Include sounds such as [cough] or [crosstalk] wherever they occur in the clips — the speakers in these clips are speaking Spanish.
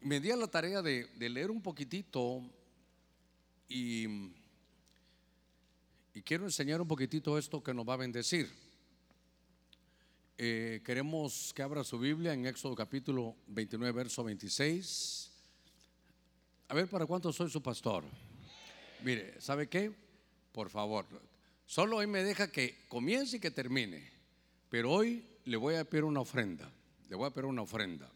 me di a la tarea de, leer un poquitito y, y quiero enseñar un poquitito esto que nos va a bendecir. Eh, queremos que abra su Biblia en Éxodo capítulo 29, verso 26. A ver, ¿para cuánto soy su pastor? Mire, ¿sabe qué? Por favor, solo hoy me deja que comience y que termine. Pero hoy le voy a pedir una ofrenda. Le voy a pedir una ofrenda.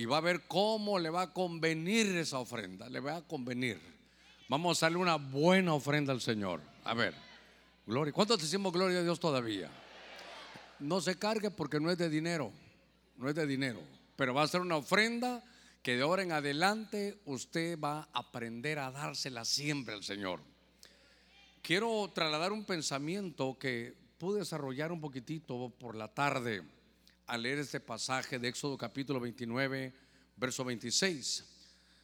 Y va a ver cómo le va a convenir esa ofrenda. Le va a convenir. Vamos a darle una buena ofrenda al Señor. A ver, gloria. ¿Cuántos decimos gloria a Dios todavía? No se cargue porque no es de dinero. No es de dinero. Pero va a ser una ofrenda que de ahora en adelante usted va a aprender a dársela siempre al Señor. Quiero trasladar un pensamiento que pude desarrollar un poquitito por la tarde al leer este pasaje de Éxodo capítulo 29, verso 26.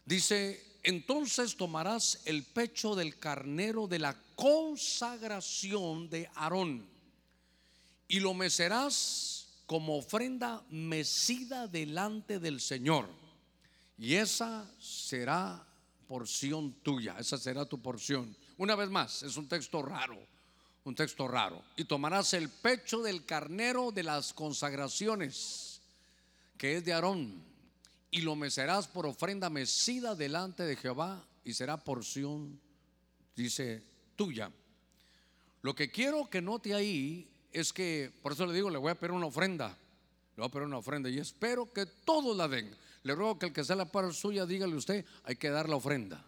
Dice, entonces tomarás el pecho del carnero de la consagración de Aarón y lo mecerás como ofrenda mecida delante del Señor. Y esa será porción tuya, esa será tu porción. Una vez más, es un texto raro, un texto raro. Y tomarás el pecho del carnero de las consagraciones, que es de Aarón, y lo mecerás por ofrenda mecida delante de Jehová, y será porción, dice, tuya. Lo que quiero que note ahí es que, por eso le digo, le voy a pedir una ofrenda, le voy a pedir una ofrenda, y espero que todos la den. Le ruego que el que sea la par suya, dígale usted, hay que dar la ofrenda.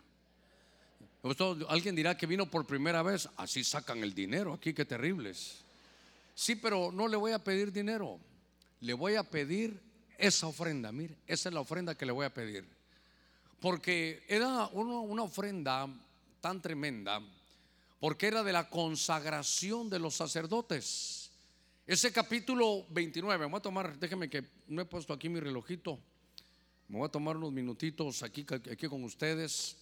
Alguien dirá que vino por primera vez, así sacan el dinero aquí, qué terribles. Sí, pero no le voy a pedir dinero, le voy a pedir esa ofrenda, mire, esa es la ofrenda que le voy a pedir. Porque era una, ofrenda tan tremenda, porque era de la consagración de los sacerdotes. Ese capítulo 29, voy a tomar, déjeme que no he puesto aquí mi relojito, me voy a tomar unos minutitos aquí, aquí con ustedes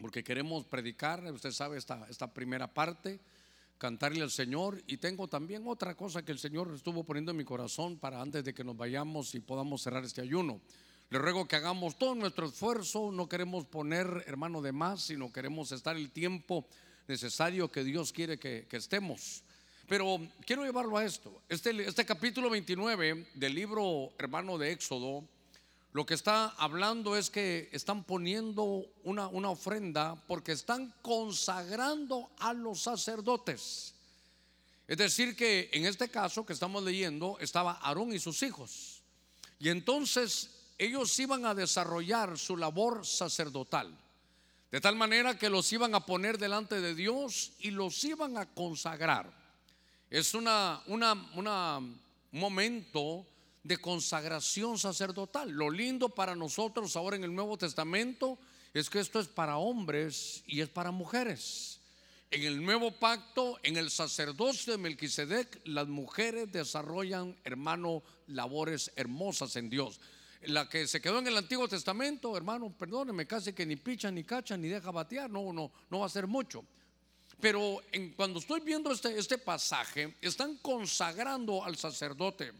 porque queremos predicar, usted sabe, esta, esta primera parte, cantarle al Señor. Y tengo también otra cosa que el Señor estuvo poniendo en mi corazón para antes de que nos vayamos y podamos cerrar este ayuno. Le ruego que hagamos todo nuestro esfuerzo, no queremos poner hermano de más, sino queremos estar el tiempo necesario que Dios quiere que, estemos. Pero quiero llevarlo a esto. Este, este capítulo 29 del libro hermano de Éxodo lo que está hablando es que están poniendo una, una ofrenda porque están consagrando a los sacerdotes. Es decir, que en este caso que estamos leyendo estaba Aarón y sus hijos. Y entonces ellos iban a desarrollar su labor sacerdotal. De tal manera que los iban a poner delante de Dios y los iban a consagrar. Es una, un momento de consagración sacerdotal. Lo lindo para nosotros ahora en el Nuevo Testamento es que esto es para hombres y es para mujeres. En el nuevo pacto, en el sacerdocio de Melquisedec, las mujeres desarrollan, hermano, labores hermosas en Dios. La que se quedó en el Antiguo Testamento, hermano, perdóneme, casi que ni picha, ni cacha, ni deja batear, no, no, no va a ser mucho. Pero en, cuando estoy viendo este, este pasaje, están consagrando al sacerdote.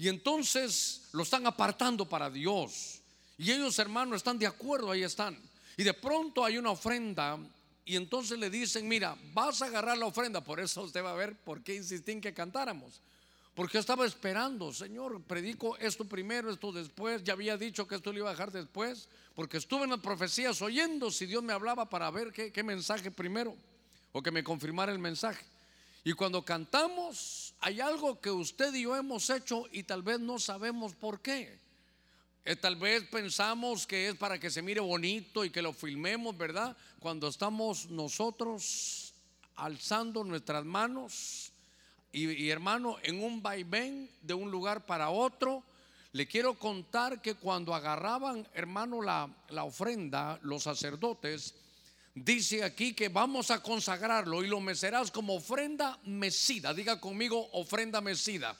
Y entonces lo están apartando para Dios. Y ellos, hermanos, están de acuerdo, ahí están. Y de pronto hay una ofrenda y entonces le dicen, mira, vas a agarrar la ofrenda. Por eso usted va a ver por qué insistí en que cantáramos. Porque yo estaba esperando, Señor, predico esto primero, esto después. Ya había dicho que esto lo iba a dejar después. Porque estuve en las profecías oyendo si Dios me hablaba para ver qué, qué mensaje primero. O que me confirmara el mensaje. Y cuando cantamos, hay algo que usted y yo hemos hecho y tal vez no sabemos por qué. Eh, tal vez pensamos que es para que se mire bonito y que lo filmemos, ¿verdad? Cuando estamos nosotros alzando nuestras manos y, hermano, en un vaivén de un lugar para otro, le quiero contar que cuando agarraban, hermano, la, la ofrenda, los sacerdotes, Dice aquí que vamos a consagrarlo y lo mecerás como ofrenda mecida. Diga conmigo, ofrenda mecida.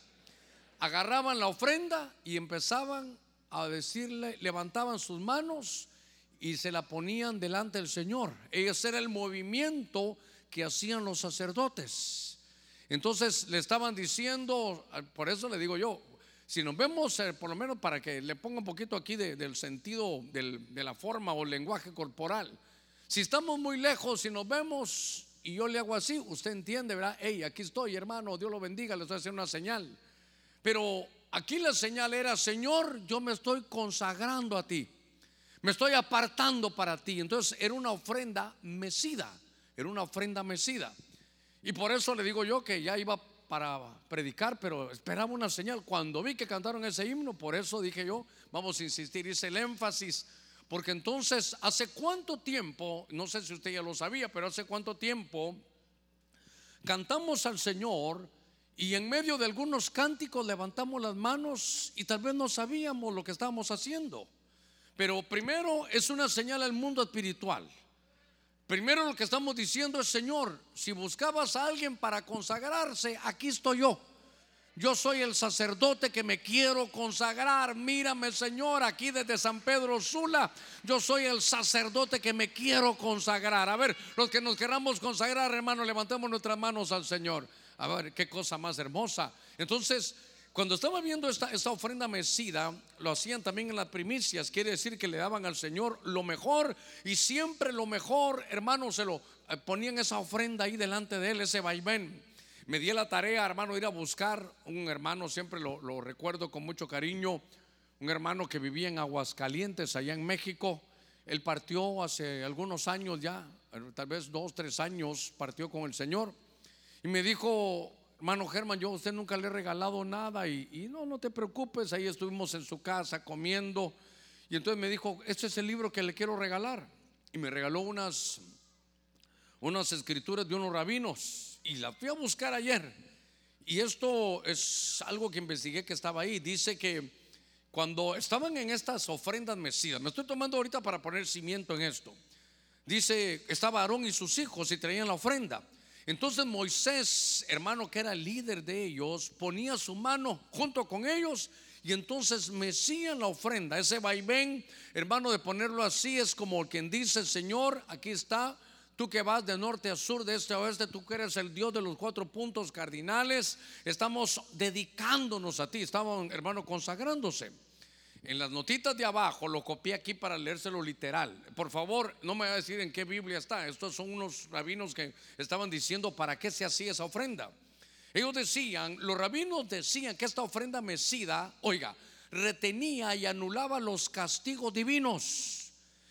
Agarraban la ofrenda y empezaban a decirle, levantaban sus manos y se la ponían delante del Señor. Ese era el movimiento que hacían los sacerdotes. Entonces le estaban diciendo, por eso le digo yo, si nos vemos, eh, por lo menos para que le ponga un poquito aquí del sentido de la forma o lenguaje corporal. Si estamos muy lejos, si nos vemos y yo le hago así, usted entiende, ¿verdad? Hey, aquí estoy, hermano, Dios lo bendiga, le estoy haciendo una señal. Pero aquí la señal era, Señor, yo me estoy consagrando a ti, me estoy apartando para ti. Entonces era una ofrenda mecida, era una ofrenda mecida. Y por eso le digo yo que ya iba para predicar, pero esperaba una señal. Cuando vi que cantaron ese himno, por eso dije yo, vamos a insistir, hice el énfasis, porque entonces, ¿hace cuánto tiempo? No sé si usted ya lo sabía, pero hace cuánto tiempo cantamos al Señor y en medio de algunos cánticos levantamos las manos y tal vez no sabíamos lo que estábamos haciendo. Pero primero es una señal al mundo espiritual. Primero lo que estamos diciendo es, Señor, si buscabas a alguien para consagrarse, aquí estoy yo. Yo soy el sacerdote que me quiero consagrar. Mírame, Señor, aquí desde San Pedro Sula. Yo soy el sacerdote que me quiero consagrar. A ver, los que nos queramos consagrar, hermano, levantemos nuestras manos al Señor. A ver, qué cosa más hermosa. Entonces, cuando estaba viendo esta, ofrenda mecida, lo hacían también en las primicias, quiere decir que le daban al Señor lo mejor y siempre lo mejor, hermano, se lo eh, ponían esa ofrenda ahí delante de él, ese vaivén. Me di la tarea, hermano, ir a buscar un hermano, siempre lo, recuerdo con mucho cariño, un hermano que vivía en Aguascalientes, allá en México. Él partió hace algunos años ya, tal vez dos, tres años, partió con el Señor. Y me dijo, hermano Germán, yo a usted nunca le he regalado nada y, no, no te preocupes, ahí estuvimos en su casa comiendo y entonces me dijo, este es el libro que le quiero regalar y me regaló unas, unas escrituras de unos rabinos y la fui a buscar ayer y esto es algo que investigué que estaba ahí, dice que cuando estaban en estas ofrendas mecidas, me estoy tomando ahorita para poner cimiento en esto, dice, estaba Aarón y sus hijos y traían la ofrenda. Entonces Moisés, hermano que era líder de ellos, ponía su mano junto con ellos y entonces mecían la ofrenda. Ese vaivén, hermano, de ponerlo así es como quien dice, Señor, aquí está, tú que vas de norte a sur, de este a oeste, tú que eres el Dios de los cuatro puntos cardinales, estamos dedicándonos a ti, estaban, hermano, consagrándose. En las notitas de abajo lo copié aquí para leérselo literal. Por favor, no me va a decir en qué Biblia está. Estos son unos rabinos que estaban diciendo para qué se hacía esa ofrenda. Ellos decían, los rabinos decían que esta ofrenda mecida, oiga, retenía y anulaba los castigos divinos.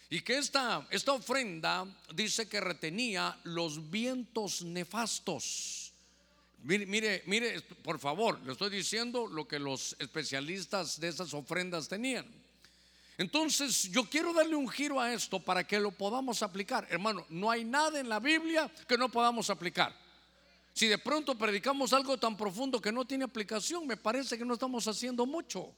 Y que esta, esta ofrenda dice que retenía los vientos nefastos. Mire, mire, por favor, le estoy diciendo lo que los especialistas de esas ofrendas tenían. Entonces, yo quiero darle un giro a esto para que lo podamos aplicar. Hermano, no hay nada en la Biblia que no podamos aplicar. Si de pronto predicamos algo tan profundo que no tiene aplicación, me parece que no estamos haciendo mucho.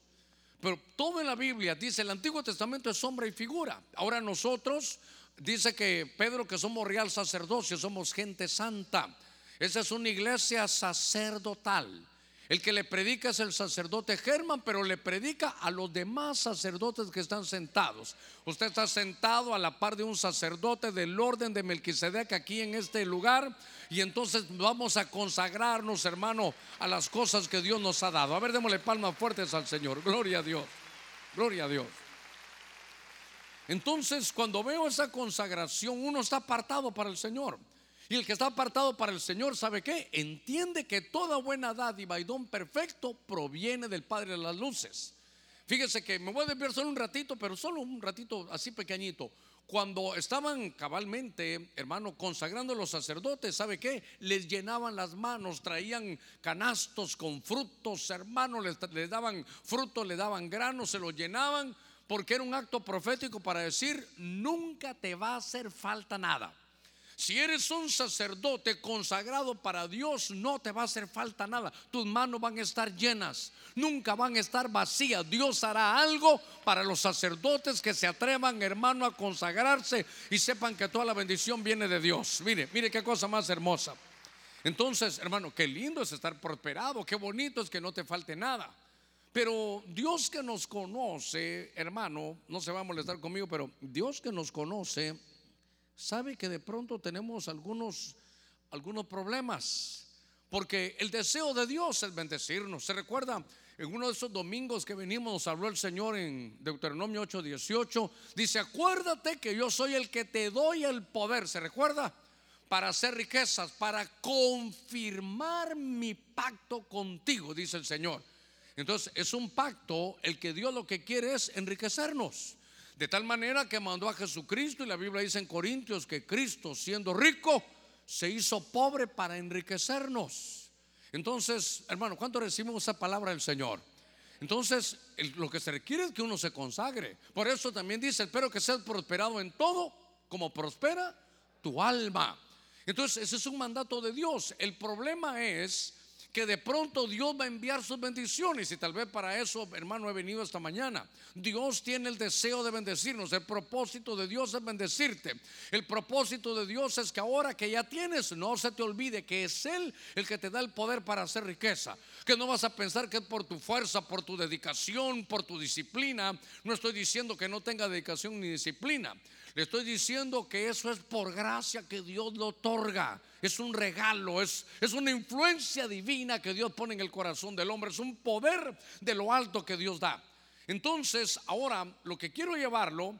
Pero todo en la Biblia dice, el Antiguo Testamento es sombra y figura. Ahora nosotros, dice que Pedro, que somos real sacerdocio, somos gente santa. Esa es una iglesia sacerdotal. El que le predica es el sacerdote Germán, pero le predica a los demás sacerdotes que están sentados. Usted está sentado a la par de un sacerdote del orden de Melquisedec aquí en este lugar y entonces vamos a consagrarnos, hermano, a las cosas que Dios nos ha dado. A ver, démosle palmas fuertes al Señor. Gloria a Dios. Gloria a Dios. Entonces, cuando veo esa consagración, uno está apartado para el Señor. Y el que está apartado para el Señor, ¿sabe qué? Entiende que toda buena dádiva y don perfecto proviene del Padre de las Luces. Fíjese que me voy a desviar solo un ratito, pero solo un ratito así pequeñito. Cuando estaban cabalmente, hermano, consagrando a los sacerdotes, ¿sabe qué? Les llenaban las manos, traían canastos con frutos, hermano, les, daban frutos, le daban granos, se los llenaban, porque era un acto profético para decir, nunca te va a hacer falta nada. Si eres un sacerdote consagrado para Dios, no te va a hacer falta nada. Tus manos van a estar llenas, nunca van a estar vacías. Dios hará algo para los sacerdotes que se atrevan, hermano, a consagrarse y sepan que toda la bendición viene de Dios. Mire, mire qué cosa más hermosa. Entonces, hermano, qué lindo es estar prosperado, qué bonito es que no te falte nada. Pero Dios que nos conoce, hermano, no se va a molestar conmigo, pero Dios que nos conoce sabe que de pronto tenemos algunos, algunos problemas. Porque el deseo de Dios es bendecirnos. ¿Se recuerda en uno de esos domingos que venimos nos habló el Señor en Deuteronomio 8:18. Dice, acuérdate que yo soy el que te doy el poder. ¿Se recuerda? Para hacer riquezas, para confirmar mi pacto contigo, dice el Señor. Entonces es un pacto, el que Dios lo que quiere es enriquecernos. De tal manera que mandó a Jesucristo y la Biblia dice en Corintios que Cristo siendo rico se hizo pobre para enriquecernos. Entonces, hermano, ¿cuánto recibimos esa palabra del Señor? Entonces, lo que se requiere es que uno se consagre. Por eso también dice, espero que seas prosperado en todo, como prospera tu alma. Entonces, ese es un mandato de Dios. El problema es que de pronto Dios va a enviar sus bendiciones y tal vez para eso, hermano, he venido esta mañana. Dios tiene el deseo de bendecirnos, el propósito de Dios es bendecirte. El propósito de Dios es que ahora que ya tienes, no se te olvide que es Él el que te da el poder para hacer riqueza. Que no vas a pensar que es por tu fuerza, por tu dedicación, por tu disciplina. No estoy diciendo que no tenga dedicación ni disciplina. Le estoy diciendo que eso es por gracia que Dios lo otorga. Es un regalo, es, es una influencia divina que Dios pone en el corazón del hombre. Es un poder de lo alto que Dios da. Entonces, ahora lo que quiero llevarlo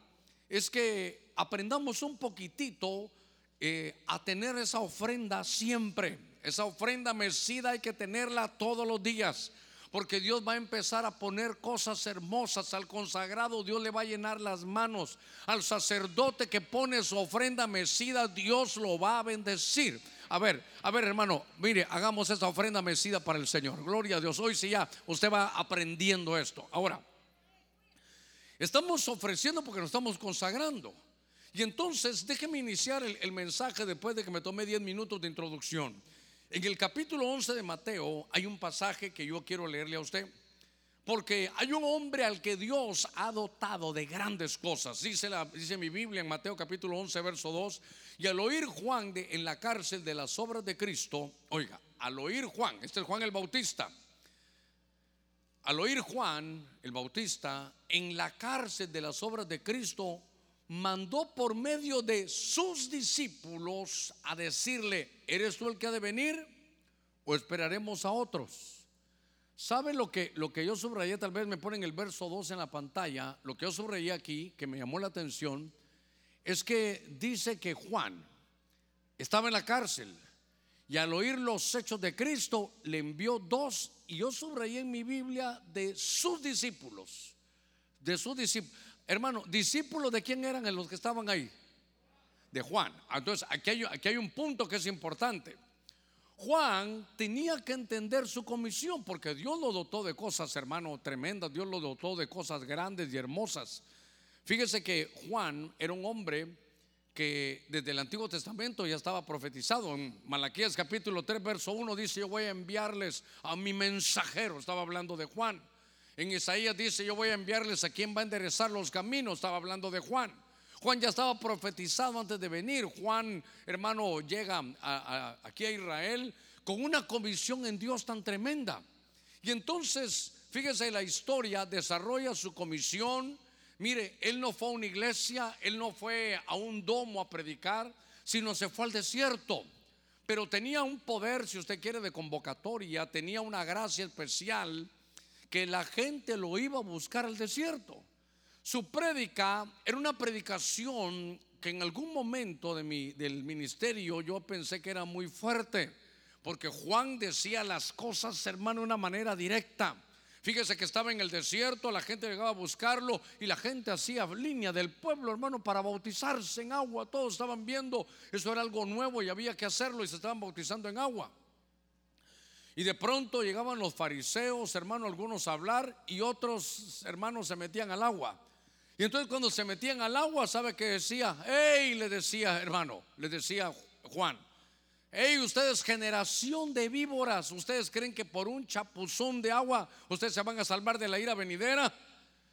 es que aprendamos un poquitito eh, a tener esa ofrenda siempre. Esa ofrenda mecida hay que tenerla todos los días porque Dios va a empezar a poner cosas hermosas al consagrado, Dios le va a llenar las manos, al sacerdote que pone su ofrenda mecida, Dios lo va a bendecir. A ver, a ver hermano, mire, hagamos esta ofrenda mecida para el Señor. Gloria a Dios. Hoy sí ya usted va aprendiendo esto. Ahora, estamos ofreciendo porque nos estamos consagrando. Y entonces déjeme iniciar el, el mensaje después de que me tomé 10 minutos de introducción. En el capítulo 11 de Mateo hay un pasaje que yo quiero leerle a usted. Porque hay un hombre al que Dios ha dotado de grandes cosas. Dice, la, mi Biblia en Mateo capítulo 11, verso 2. Y al oír Juan de, en la cárcel de las obras de Cristo, oiga, al oír Juan, este es Juan el Bautista. Al oír Juan el Bautista en la cárcel de las obras de Cristo, mandó por medio de sus discípulos a decirle, ¿eres tú el que ha de venir o esperaremos a otros? ¿Sabe lo que, lo que yo subrayé? Tal vez me ponen el verso 2 en la pantalla. Lo que yo subrayé aquí, que me llamó la atención, es que dice que Juan estaba en la cárcel y al oír los hechos de Cristo le envió dos, y yo subrayé en mi Biblia de sus discípulos, de sus discípulos. Hermano, discípulos de quién eran los que estaban ahí? De Juan. Entonces, aquí hay, aquí hay un punto que es importante. Juan tenía que entender su comisión porque Dios lo dotó de cosas, hermano, tremendas. Dios lo dotó de cosas grandes y hermosas. Fíjese que Juan era un hombre que desde el Antiguo Testamento ya estaba profetizado. En Malaquías capítulo 3, verso 1 dice, yo voy a enviarles a mi mensajero. Estaba hablando de Juan. En Isaías dice, yo voy a enviarles a quien va a enderezar los caminos. Estaba hablando de Juan. Juan ya estaba profetizado antes de venir. Juan, hermano, llega aquí a Israel con una comisión en Dios tan tremenda. Y entonces, fíjese, la historia desarrolla su comisión. Mire, él no fue a una iglesia, él no fue a un domo a predicar, sino se fue al desierto. Pero tenía un poder, si usted quiere, de convocatoria, tenía una gracia especial que la gente lo iba a buscar al desierto. Su prédica era una predicación que en algún momento de mi, del ministerio yo pensé que era muy fuerte, porque Juan decía las cosas, hermano, de una manera directa. Fíjese que estaba en el desierto, la gente llegaba a buscarlo y la gente hacía línea del pueblo, hermano, para bautizarse en agua. Todos estaban viendo, eso era algo nuevo y había que hacerlo y se estaban bautizando en agua. Y de pronto llegaban los fariseos, hermanos, algunos a hablar y otros hermanos se metían al agua. Y entonces cuando se metían al agua, ¿sabe qué decía? ¡Ey! Le decía, hermano, le decía Juan. ¡Ey! Ustedes, generación de víboras, ¿ustedes creen que por un chapuzón de agua ustedes se van a salvar de la ira venidera?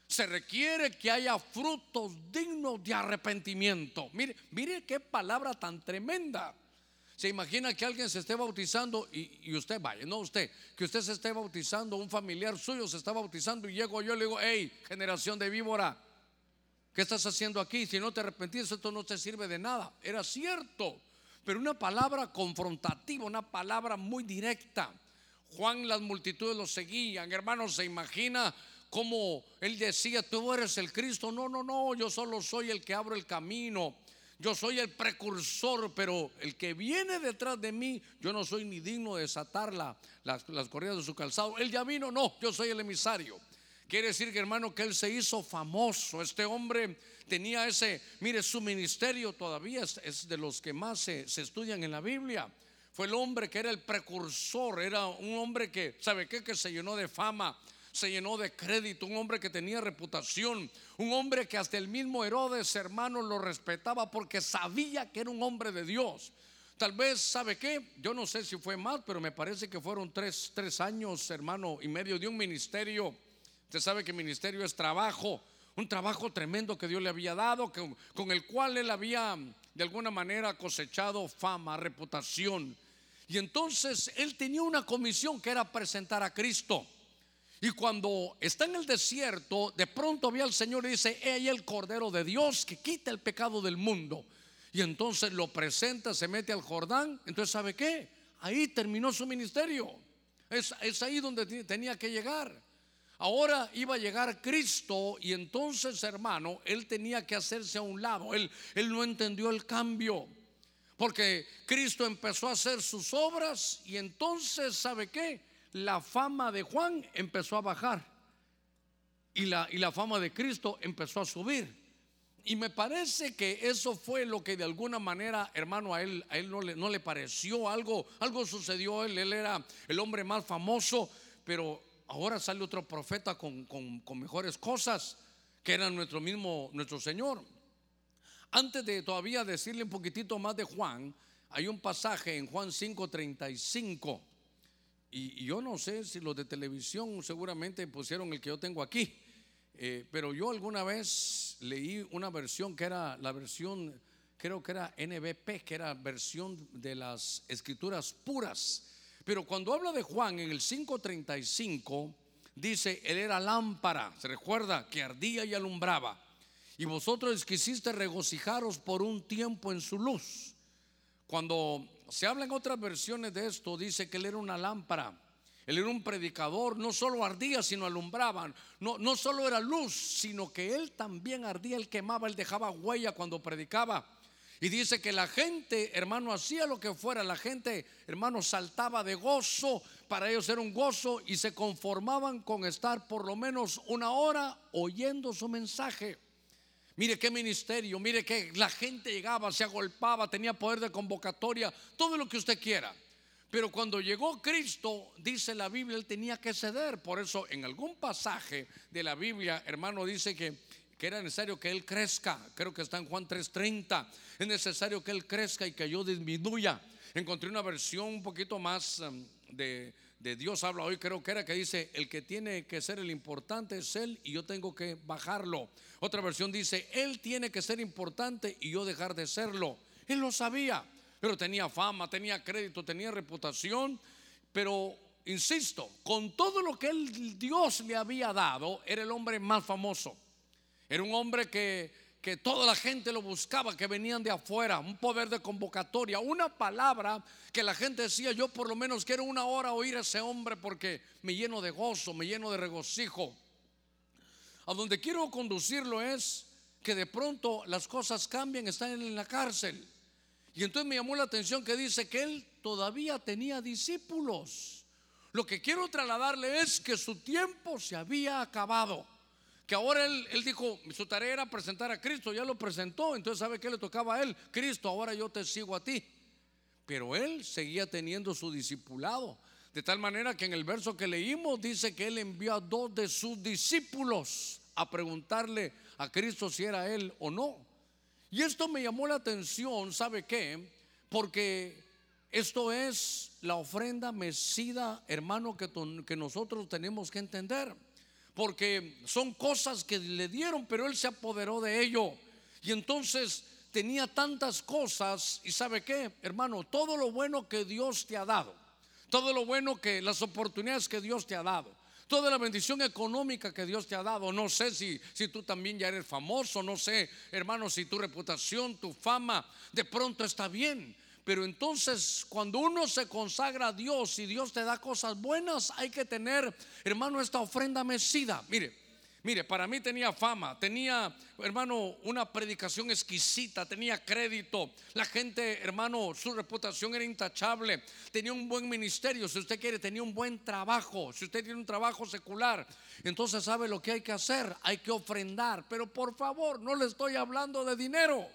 Se requiere que haya frutos dignos de arrepentimiento. Mire, mire qué palabra tan tremenda. Se imagina que alguien se esté bautizando y, usted vaya, no usted, que usted se esté bautizando, un familiar suyo se está bautizando y llego yo y le digo, hey, generación de víbora, ¿qué estás haciendo aquí? Si no te arrepentís, esto no te sirve de nada. Era cierto, pero una palabra confrontativa, una palabra muy directa. Juan las multitudes lo seguían. Hermanos, se imagina cómo él decía, tú eres el Cristo. No, no, no, yo solo soy el que abro el camino. Yo soy el precursor, pero el que viene detrás de mí, yo no soy ni digno de desatar las, las corridas de su calzado. Él ya vino, no, yo soy el emisario. Quiere decir que hermano que él se hizo famoso. Este hombre tenía ese, mire, su ministerio todavía es, de los que más se, se, estudian en la Biblia. Fue el hombre que era el precursor, era un hombre que, ¿sabe qué? Que se llenó de fama, se llenó de crédito, un hombre que tenía reputación, un hombre que hasta el mismo Herodes, hermano, lo respetaba porque sabía que era un hombre de Dios. Tal vez, ¿sabe qué? Yo no sé si fue más, pero me parece que fueron tres, tres años, hermano, y medio de un ministerio Usted sabe que ministerio es trabajo, un trabajo tremendo que Dios le había dado, con el cual él había de alguna manera cosechado fama, reputación. Y entonces él tenía una comisión que era presentar a Cristo. Y cuando está en el desierto, de pronto ve al Señor y dice, he ahí el Cordero de Dios que quita el pecado del mundo. Y entonces lo presenta, se mete al Jordán. Entonces, ¿sabe qué? Ahí terminó su ministerio. Es, es ahí donde tenía que llegar. Ahora iba a llegar Cristo y entonces, hermano, él tenía que hacerse a un lado. Él, él no entendió el cambio. Porque Cristo empezó a hacer sus obras y entonces, ¿sabe qué? La fama de Juan empezó a bajar y la, y la fama de Cristo empezó a subir. Y me parece que eso fue lo que de alguna manera, hermano, a él, a él no, le, no le pareció algo, algo sucedió. Él, él era el hombre más famoso, pero Ahora sale otro profeta con, mejores cosas que era nuestro mismo, nuestro Señor. Antes de todavía decirle un poquitito más de Juan, hay un pasaje en Juan 5:35. Y, yo no sé si los de televisión seguramente pusieron el que yo tengo aquí. Eh, pero yo alguna vez leí una versión que era la versión, creo que era NBP, que era versión de las escrituras puras. Pero cuando habla de Juan en el 5:35, dice, él era lámpara, se recuerda que ardía y alumbraba. Y vosotros quisiste regocijaros por un tiempo en su luz. Cuando se habla en otras versiones de esto, dice que él era una lámpara. Él era un predicador, no solo ardía, sino alumbraba. No, no solo era luz, sino que él también ardía, él quemaba, él dejaba huella cuando predicaba. Y dice que la gente, hermano, hacía lo que fuera. La gente, hermano, saltaba de gozo. Para ellos era un gozo y se conformaban con estar por lo menos una hora oyendo su mensaje. Mire qué ministerio, mire que la gente llegaba, se agolpaba, tenía poder de convocatoria, todo lo que usted quiera. Pero cuando llegó Cristo, dice la Biblia, él tenía que ceder. Por eso en algún pasaje de la Biblia, hermano, dice que que era necesario que Él crezca. Creo que está en Juan 3:30. Es necesario que Él crezca y que yo disminuya. Encontré una versión un poquito más um, de, de Dios habla hoy, creo que era que dice, el que tiene que ser el importante es Él y yo tengo que bajarlo. Otra versión dice, Él tiene que ser importante y yo dejar de serlo. Él lo sabía, pero tenía fama, tenía crédito, tenía reputación, pero insisto, con todo lo que él, Dios le había dado, era el hombre más famoso. Era un hombre que, que toda la gente lo buscaba, que venían de afuera, un poder de convocatoria, una palabra que la gente decía, yo por lo menos quiero una hora oír a ese hombre porque me lleno de gozo, me lleno de regocijo. A donde quiero conducirlo es que de pronto las cosas cambian, están en la cárcel. Y entonces me llamó la atención que dice que él todavía tenía discípulos. Lo que quiero trasladarle es que su tiempo se había acabado que ahora él, dijo, su tarea era presentar a Cristo, ya lo presentó, entonces ¿sabe qué le tocaba a él? Cristo, ahora yo te sigo a ti. Pero él seguía teniendo su discipulado, de tal manera que en el verso que leímos dice que él envió a dos de sus discípulos a preguntarle a Cristo si era él o no. Y esto me llamó la atención, ¿sabe qué? Porque esto es la ofrenda mesida, hermano, que, que nosotros tenemos que entender porque son cosas que le dieron, pero él se apoderó de ello. Y entonces tenía tantas cosas y sabe qué, hermano, todo lo bueno que Dios te ha dado, todo lo bueno que las oportunidades que Dios te ha dado, toda la bendición económica que Dios te ha dado. No sé si, si tú también ya eres famoso, no sé, hermano, si tu reputación, tu fama de pronto está bien. Pero entonces cuando uno se consagra a Dios y Dios te da cosas buenas, hay que tener, hermano, esta ofrenda mecida. Mire, Mire, para mí tenía fama, tenía, hermano, una predicación exquisita, tenía crédito. La gente, hermano, su reputación era intachable. Tenía un buen ministerio, si usted quiere, tenía un buen trabajo. Si usted tiene un trabajo secular, entonces sabe lo que hay que hacer, hay que ofrendar. Pero por favor, no le estoy hablando de dinero.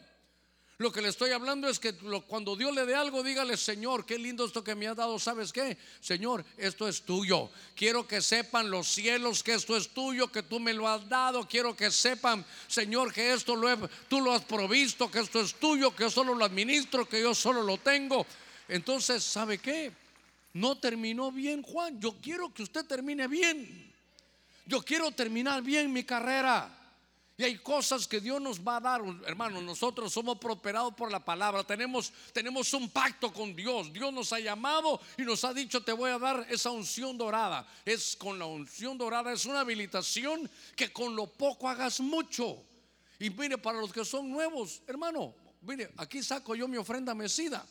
Lo que le estoy hablando es que cuando Dios le dé algo, dígale, Señor, qué lindo esto que me ha dado. ¿Sabes qué? Señor, esto es tuyo. Quiero que sepan los cielos que esto es tuyo, que tú me lo has dado. Quiero que sepan, Señor, que esto lo he, tú lo has provisto, que esto es tuyo, que solo lo administro, que yo solo lo tengo. Entonces, ¿sabe qué? No terminó bien, Juan. Yo quiero que usted termine bien. Yo quiero terminar bien mi carrera. Y hay cosas que Dios nos va a dar, hermanos. Nosotros somos prosperados por la palabra. Tenemos, tenemos un pacto con Dios. Dios nos ha llamado y nos ha dicho: Te voy a dar esa unción dorada. Es con la unción dorada, es una habilitación que con lo poco hagas mucho. Y mire, para los que son nuevos, hermano, mire, aquí saco yo mi ofrenda mecida.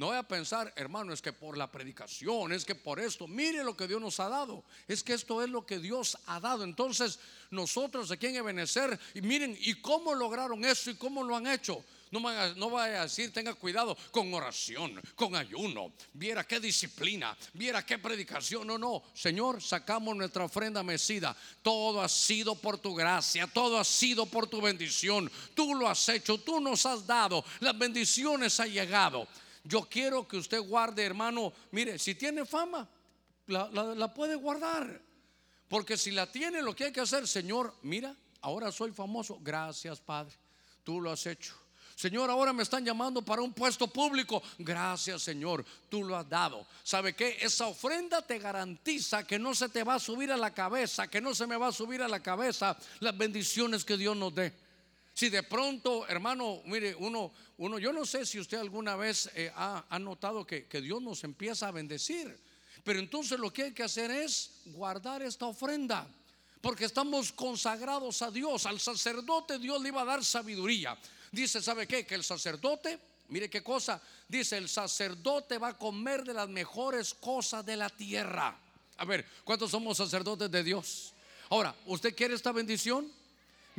No voy a pensar, hermano, es que por la predicación, es que por esto, mire lo que Dios nos ha dado. Es que esto es lo que Dios ha dado. Entonces, nosotros aquí en Ebenecer, y miren, ¿y cómo lograron eso y cómo lo han hecho? No, no vaya a decir, tenga cuidado con oración, con ayuno. Viera qué disciplina, viera qué predicación. No, no, Señor, sacamos nuestra ofrenda mecida. Todo ha sido por tu gracia, todo ha sido por tu bendición. Tú lo has hecho, tú nos has dado. Las bendiciones han llegado. Yo quiero que usted guarde, hermano, mire, si tiene fama, la, puede guardar. Porque si la tiene, lo que hay que hacer, Señor, mira, ahora soy famoso. Gracias, Padre. Tú lo has hecho. Señor, ahora me están llamando para un puesto público. Gracias, Señor, tú lo has dado. ¿Sabe qué? Esa ofrenda te garantiza que no se te va a subir a la cabeza, que no se me va a subir a la cabeza las bendiciones que Dios nos dé. Si de pronto, hermano, mire, uno, uno, yo no sé si usted alguna vez eh, ha, notado que, que Dios nos empieza a bendecir, pero entonces lo que hay que hacer es guardar esta ofrenda. Porque estamos consagrados a Dios. Al sacerdote Dios le iba a dar sabiduría. Dice, ¿sabe qué? Que el sacerdote, mire qué cosa. Dice, el sacerdote va a comer de las mejores cosas de la tierra. A ver, ¿cuántos somos sacerdotes de Dios? Ahora, ¿usted quiere esta bendición?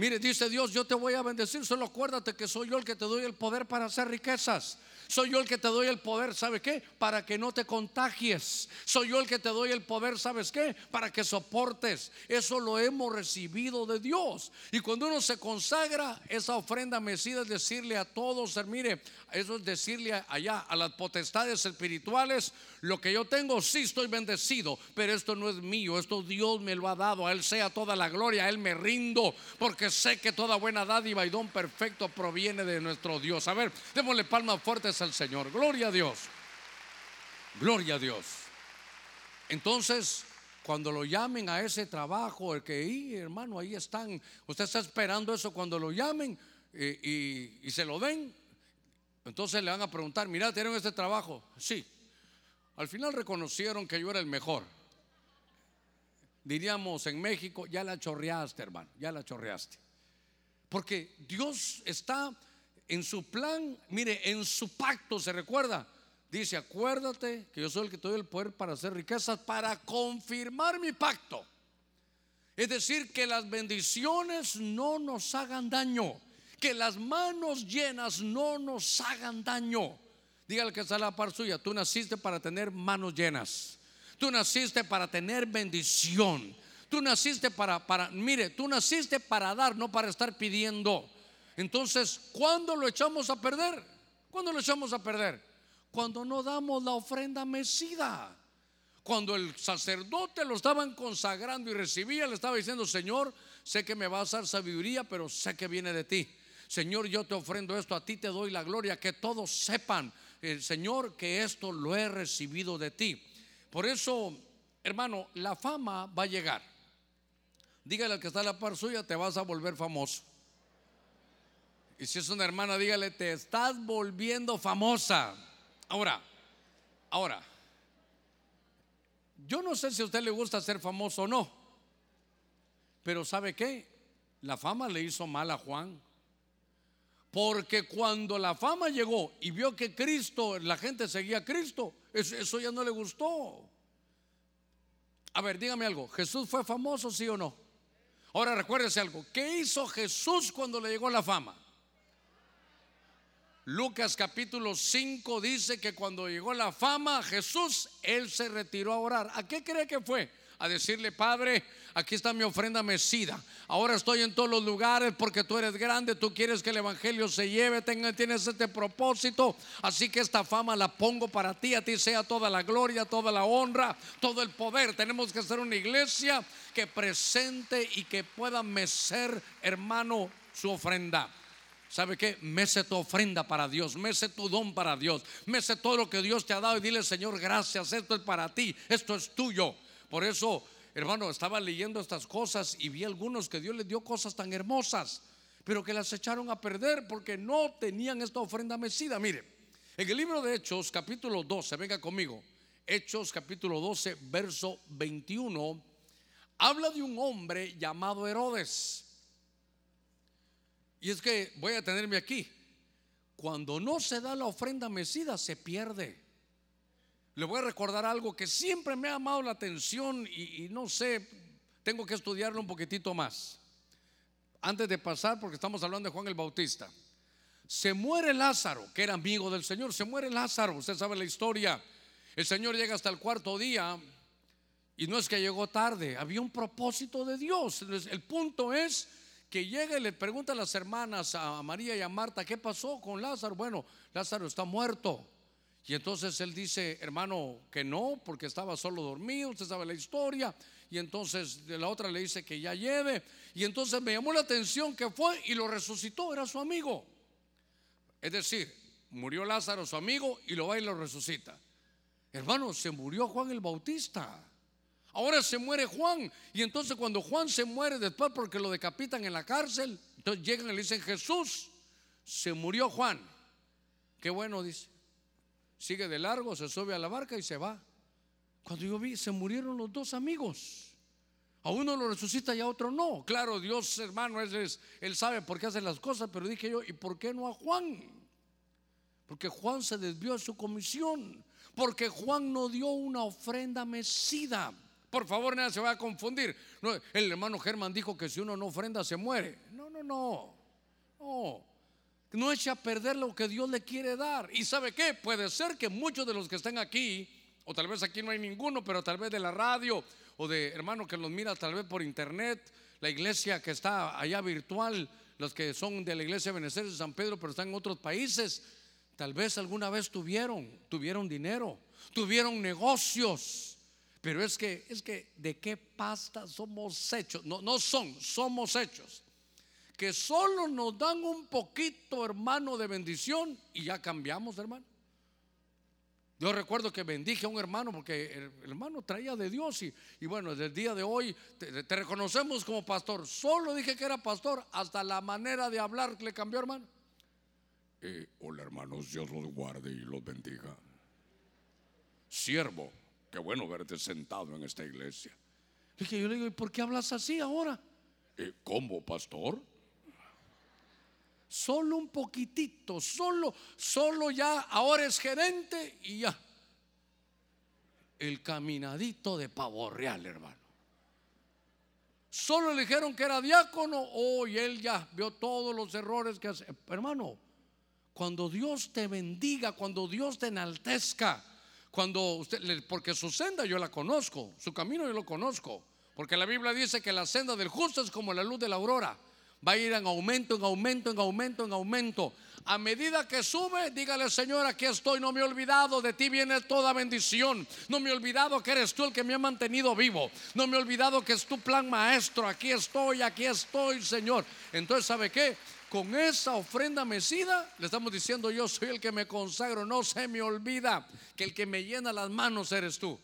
Mire, dice Dios, yo te voy a bendecir, solo acuérdate que soy yo el que te doy el poder para hacer riquezas. Soy yo el que te doy el poder, ¿sabe qué? Para que no te contagies. Soy yo el que te doy el poder, ¿sabes qué? Para que soportes. Eso lo hemos recibido de Dios. Y cuando uno se consagra, esa ofrenda mecida es decirle a todos, mire, eso es decirle allá a las potestades espirituales, lo que yo tengo, sí estoy bendecido, pero esto no es mío, esto Dios me lo ha dado, a Él sea toda la gloria, a Él me rindo, porque sé que toda buena dádiva y don perfecto proviene de nuestro Dios. A ver, démosle palmas fuertes al Señor. Gloria a Dios. Gloria a Dios. Entonces, cuando lo llamen a ese trabajo, el que, ahí, hermano, ahí están, usted está esperando eso cuando lo llamen y, se lo den. Entonces le van a preguntar, mira, ¿tienen este trabajo? Sí. Al final reconocieron que yo era el mejor. Diríamos en México, ya la chorreaste, hermano, ya la chorreaste. Porque Dios está en su plan, mire, en su pacto, ¿se recuerda? Dice, acuérdate que yo soy el que te doy el poder para hacer riquezas, para confirmar mi pacto. Es decir, que las bendiciones no nos hagan daño, que las manos llenas no nos hagan daño. Dígale que está la par suya, tú naciste para tener manos llenas. Tú naciste para tener bendición. Tú naciste para, para, mire, tú naciste para dar, no para estar pidiendo. Entonces, ¿cuándo lo echamos a perder? ¿Cuándo lo echamos a perder? Cuando no damos la ofrenda mecida. Cuando el sacerdote lo estaban consagrando y recibía, le estaba diciendo, Señor, sé que me vas a dar sabiduría, pero sé que viene de ti. Señor, yo te ofrendo esto, a ti te doy la gloria, que todos sepan, eh, Señor, que esto lo he recibido de ti. Por eso, hermano, la fama va a llegar. Dígale al que está a la par suya, te vas a volver famoso. Y si es una hermana, dígale, te estás volviendo famosa. Ahora, ahora, yo no sé si a usted le gusta ser famoso o no, pero ¿sabe qué? La fama le hizo mal a Juan. Porque cuando la fama llegó y vio que Cristo, la gente seguía a Cristo, eso, ya no le gustó. A ver, dígame algo, ¿Jesús fue famoso, sí o no? Ahora recuérdese algo, ¿qué hizo Jesús cuando le llegó la fama? Lucas capítulo 5 dice que cuando llegó la fama a Jesús, él se retiró a orar. ¿A qué cree que fue? A decirle, Padre, aquí está mi ofrenda mecida. Ahora estoy en todos los lugares porque tú eres grande, tú quieres que el Evangelio se lleve, tienes este propósito. Así que esta fama la pongo para ti, a ti sea toda la gloria, toda la honra, todo el poder. Tenemos que ser una iglesia que presente y que pueda mecer, hermano, su ofrenda. ¿Sabe qué? Mece tu ofrenda para Dios, mece tu don para Dios, mece todo lo que Dios te ha dado y dile, Señor, gracias, esto es para ti, esto es tuyo. Por eso, hermano, estaba leyendo estas cosas y vi algunos que Dios les dio cosas tan hermosas, pero que las echaron a perder porque no tenían esta ofrenda mecida. Mire, en el libro de Hechos, capítulo 12, venga conmigo, Hechos, capítulo 12, verso 21, habla de un hombre llamado Herodes. Y es que voy a tenerme aquí. Cuando no se da la ofrenda mecida, se pierde. Le voy a recordar algo que siempre me ha llamado la atención y, no sé, tengo que estudiarlo un poquitito más. Antes de pasar, porque estamos hablando de Juan el Bautista. Se muere Lázaro, que era amigo del Señor. Se muere Lázaro, usted sabe la historia. El Señor llega hasta el cuarto día y no es que llegó tarde, había un propósito de Dios. El punto es que llega y le pregunta a las hermanas, a María y a Marta, ¿qué pasó con Lázaro? Bueno, Lázaro está muerto. Y entonces él dice, hermano, que no, porque estaba solo dormido, usted sabe la historia. Y entonces de la otra le dice que ya lleve. Y entonces me llamó la atención que fue y lo resucitó, era su amigo. Es decir, murió Lázaro, su amigo, y lo va y lo resucita. Hermano, se murió Juan el Bautista. Ahora se muere Juan. Y entonces cuando Juan se muere después porque lo decapitan en la cárcel, entonces llegan y le dicen, Jesús, se murió Juan. Qué bueno, dice. Sigue de largo, se sube a la barca y se va. Cuando yo vi, se murieron los dos amigos. A uno lo resucita y a otro no. Claro, Dios, hermano, es, él sabe por qué hace las cosas, pero dije yo, ¿y por qué no a Juan? Porque Juan se desvió de su comisión. Porque Juan no dio una ofrenda mecida. Por favor, nada se va a confundir. el hermano Germán dijo que si uno no ofrenda se muere. No, no, no. No. No eche a perder lo que Dios le quiere dar. ¿Y sabe qué? Puede ser que muchos de los que están aquí, o tal vez aquí no hay ninguno, pero tal vez de la radio, o de hermano que los mira tal vez por internet, la iglesia que está allá virtual, los que son de la iglesia de de San Pedro, pero están en otros países, tal vez alguna vez tuvieron, tuvieron dinero, tuvieron negocios pero es que, es que, ¿de qué pasta somos hechos? No, no son, somos hechos. Que solo nos dan un poquito, hermano, de bendición y ya cambiamos, hermano. Yo recuerdo que bendije a un hermano porque el hermano traía de Dios y, y bueno, desde el día de hoy te, reconocemos como pastor. Solo dije que era pastor, hasta la manera de hablar le cambió, hermano. Eh, hola hermanos, Dios los guarde y los bendiga. Siervo Qué bueno verte sentado en esta iglesia. Dije, yo le digo, ¿y por qué hablas así ahora? Eh, ¿Cómo, pastor? Solo un poquitito, solo, solo ya, ahora es gerente y ya. El caminadito de pavo real, hermano. Solo le dijeron que era diácono, oh, y él ya vio todos los errores que hace. Hermano, cuando Dios te bendiga, cuando Dios te enaltezca, cuando usted, porque su senda yo la conozco, su camino yo lo conozco, porque la Biblia dice que la senda del justo es como la luz de la aurora, va a ir en aumento, en aumento, en aumento, en aumento. A medida que sube, dígale Señor, aquí estoy, no me he olvidado, de ti viene toda bendición. No me he olvidado que eres tú el que me ha mantenido vivo. No me he olvidado que es tu plan maestro. Aquí estoy, aquí estoy, Señor. Entonces, ¿sabe qué? Con esa ofrenda mecida, le estamos diciendo yo soy el que me consagro, no se me olvida que el que me llena las manos eres tú.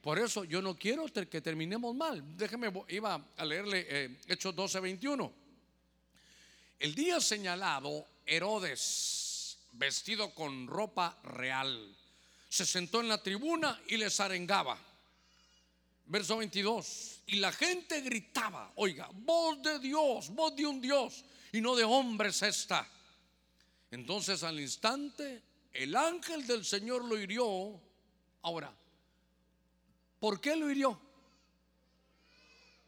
Por eso yo no quiero que terminemos mal. Déjeme, iba a leerle eh, Hechos 12, 21. El día señalado, Herodes, vestido con ropa real, se sentó en la tribuna y les arengaba. Verso 22. Y la gente gritaba, oiga, voz de Dios, voz de un Dios y no de hombres esta. Entonces al instante el ángel del Señor lo hirió. Ahora, ¿por qué lo hirió?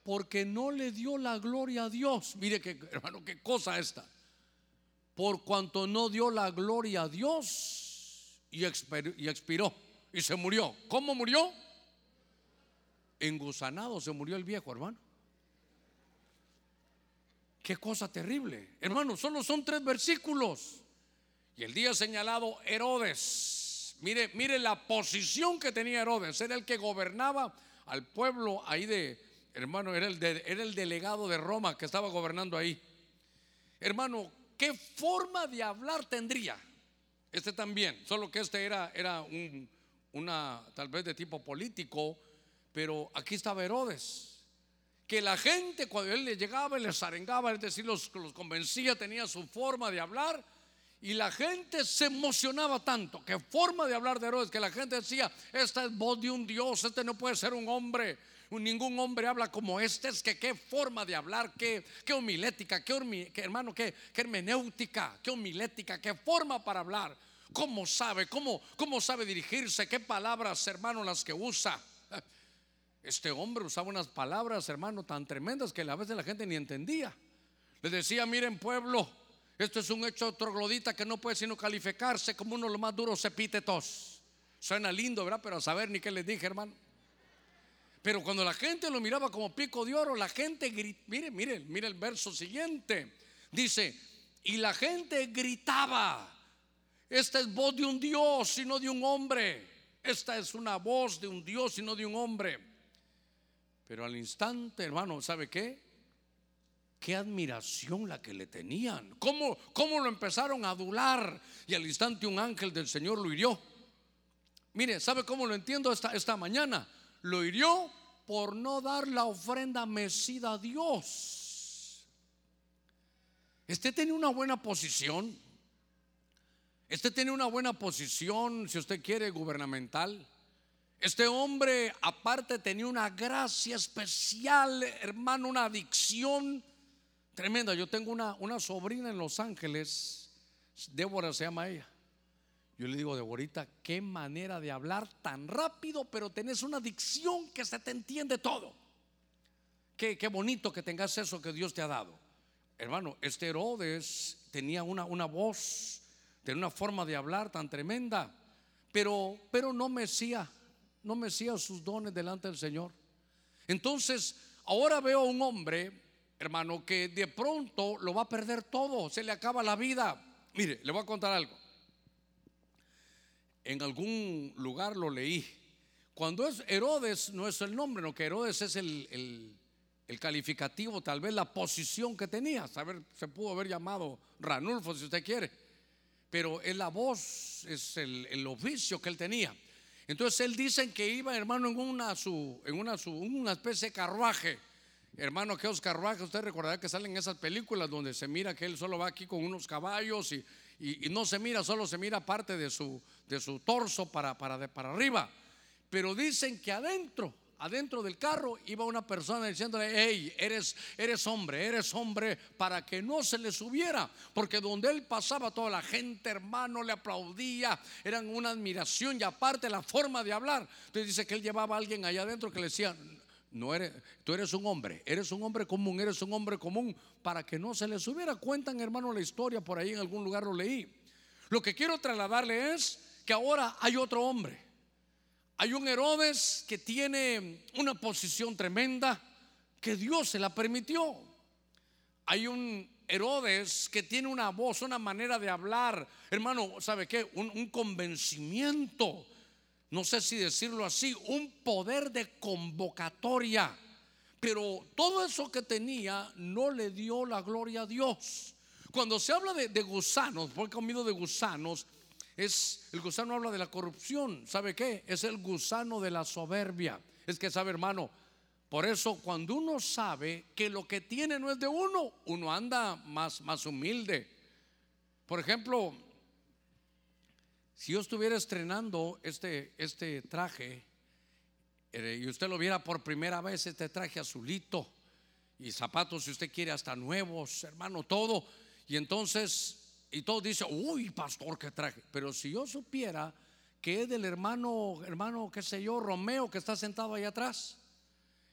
Porque no le dio la gloria a Dios. Mire que [laughs] hermano, qué cosa esta. Por cuanto no dio la gloria a Dios y expiró y se murió. ¿Cómo murió? Engusanado se murió el viejo, hermano. Qué cosa terrible. Hermano, solo son tres versículos. Y el día señalado, Herodes. Mire, mire la posición que tenía Herodes. Era el que gobernaba al pueblo ahí de, hermano, era el, era el delegado de Roma que estaba gobernando ahí. Hermano, ¿qué forma de hablar tendría? Este también, solo que este era, era un, una, tal vez de tipo político, pero aquí estaba Herodes que la gente cuando él le llegaba y les arengaba, es decir, los, los convencía, tenía su forma de hablar. Y la gente se emocionaba tanto, que forma de hablar de Herodes, que la gente decía, esta es voz de un Dios, este no puede ser un hombre, ningún hombre habla como este, es que qué forma de hablar, qué, qué homilética, qué, hermano, qué, qué, hermenéutica, qué homilética, qué forma para hablar, cómo sabe, cómo, cómo sabe dirigirse, qué palabras, hermano, las que usa. Este hombre usaba unas palabras, hermano, tan tremendas que a veces la gente ni entendía. Le decía, miren pueblo, esto es un hecho troglodita que no puede sino calificarse como uno de los más duros epítetos. Suena lindo, ¿verdad? Pero a saber ni qué les dije, hermano. Pero cuando la gente lo miraba como pico de oro, la gente gritaba, mire, mire, mire el verso siguiente. Dice, y la gente gritaba, esta es voz de un Dios y no de un hombre. Esta es una voz de un Dios y no de un hombre. Pero al instante, hermano, ¿sabe qué? Qué admiración la que le tenían. ¿Cómo, cómo lo empezaron a adular? Y al instante un ángel del Señor lo hirió. Mire, ¿sabe cómo lo entiendo esta, esta mañana? Lo hirió por no dar la ofrenda mesida a Dios. Este tiene una buena posición. Este tiene una buena posición, si usted quiere, gubernamental. Este hombre aparte tenía una gracia especial, hermano, una adicción tremenda. Yo tengo una, una sobrina en Los Ángeles, Débora se llama ella. Yo le digo, Deborita, qué manera de hablar tan rápido, pero tenés una adicción que se te entiende todo. Qué, qué bonito que tengas eso que Dios te ha dado. Hermano, este Herodes tenía una, una voz, tenía una forma de hablar tan tremenda, pero, pero no Mesías no mecía sus dones delante del Señor. Entonces, ahora veo a un hombre, hermano, que de pronto lo va a perder todo, se le acaba la vida. Mire, le voy a contar algo. En algún lugar lo leí. Cuando es Herodes, no es el nombre, no que Herodes es el, calificativo, tal vez la posición que tenía. Saber, se pudo haber llamado Ranulfo si usted quiere, pero es la voz, es el, el oficio que él tenía. Entonces él dice que iba, hermano, en una, su, en una, su, una especie de carruaje. Hermano, aquellos carruajes, usted recordará que salen esas películas donde se mira que él solo va aquí con unos caballos y, y, no se mira, solo se mira parte de su, de su torso para, para, para arriba. Pero dicen que adentro adentro del carro iba una persona diciéndole, hey, eres, eres hombre, eres hombre, para que no se le subiera, porque donde él pasaba toda la gente, hermano, le aplaudía, eran una admiración y aparte la forma de hablar. Entonces dice que él llevaba a alguien allá adentro que le decía, no eres, tú eres un hombre, eres un hombre común, eres un hombre común, para que no se le subiera. Cuentan, hermano, la historia, por ahí en algún lugar lo leí. Lo que quiero trasladarle es que ahora hay otro hombre hay un Herodes que tiene una posición tremenda que Dios se la permitió. Hay un Herodes que tiene una voz, una manera de hablar, hermano, ¿sabe qué? Un, convencimiento, no sé si decirlo así, un poder de convocatoria. Pero todo eso que tenía no le dio la gloria a Dios. Cuando se habla de, de gusanos, porque comido de gusanos, es el gusano habla de la corrupción. ¿Sabe qué? Es el gusano de la soberbia. Es que sabe, hermano, por eso cuando uno sabe que lo que tiene no es de uno, uno anda más más humilde. Por ejemplo, si yo estuviera estrenando este este traje eh, y usted lo viera por primera vez este traje azulito y zapatos si usted quiere hasta nuevos, hermano, todo, y entonces y todos dicen, uy, pastor, qué traje. Pero si yo supiera que es del hermano, hermano, qué sé yo, Romeo, que está sentado ahí atrás.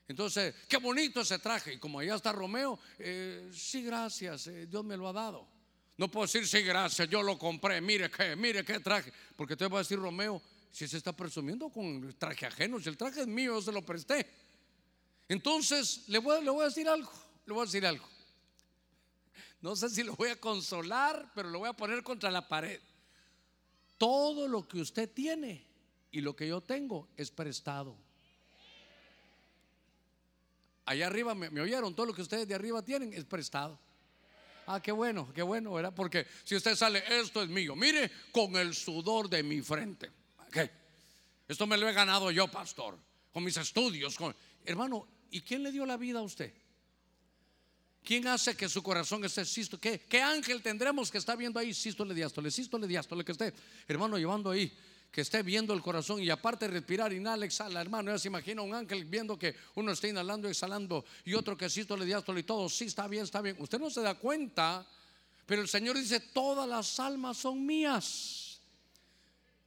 Entonces, qué bonito ese traje. Y como allá está Romeo, eh, sí, gracias, eh, Dios me lo ha dado. No puedo decir, sí, gracias, yo lo compré, mire qué, mire qué traje. Porque te va a decir Romeo, si se está presumiendo con traje ajeno, si el traje es mío, yo se lo presté. Entonces, le voy, le voy a decir algo, le voy a decir algo. No sé si lo voy a consolar, pero lo voy a poner contra la pared. Todo lo que usted tiene y lo que yo tengo es prestado. Allá arriba me, oyeron, todo lo que ustedes de arriba tienen es prestado. Ah, qué bueno, qué bueno, ¿verdad? Porque si usted sale, esto es mío. Mire, con el sudor de mi frente. ¿Qué? Esto me lo he ganado yo, pastor. Con mis estudios. Con... Hermano, ¿y quién le dio la vida a usted? ¿Quién hace que su corazón esté sístole? ¿Qué, ¿Qué ángel tendremos que está viendo ahí sístole, diástole, sístole, diástole? Que esté, hermano, llevando ahí que esté viendo el corazón y aparte de respirar, inhala, exhala, hermano. Ya se imagina un ángel viendo que uno está inhalando, exhalando y otro que sístole, diástole y todo. Sí, está bien, está bien. Usted no se da cuenta, pero el Señor dice: Todas las almas son mías.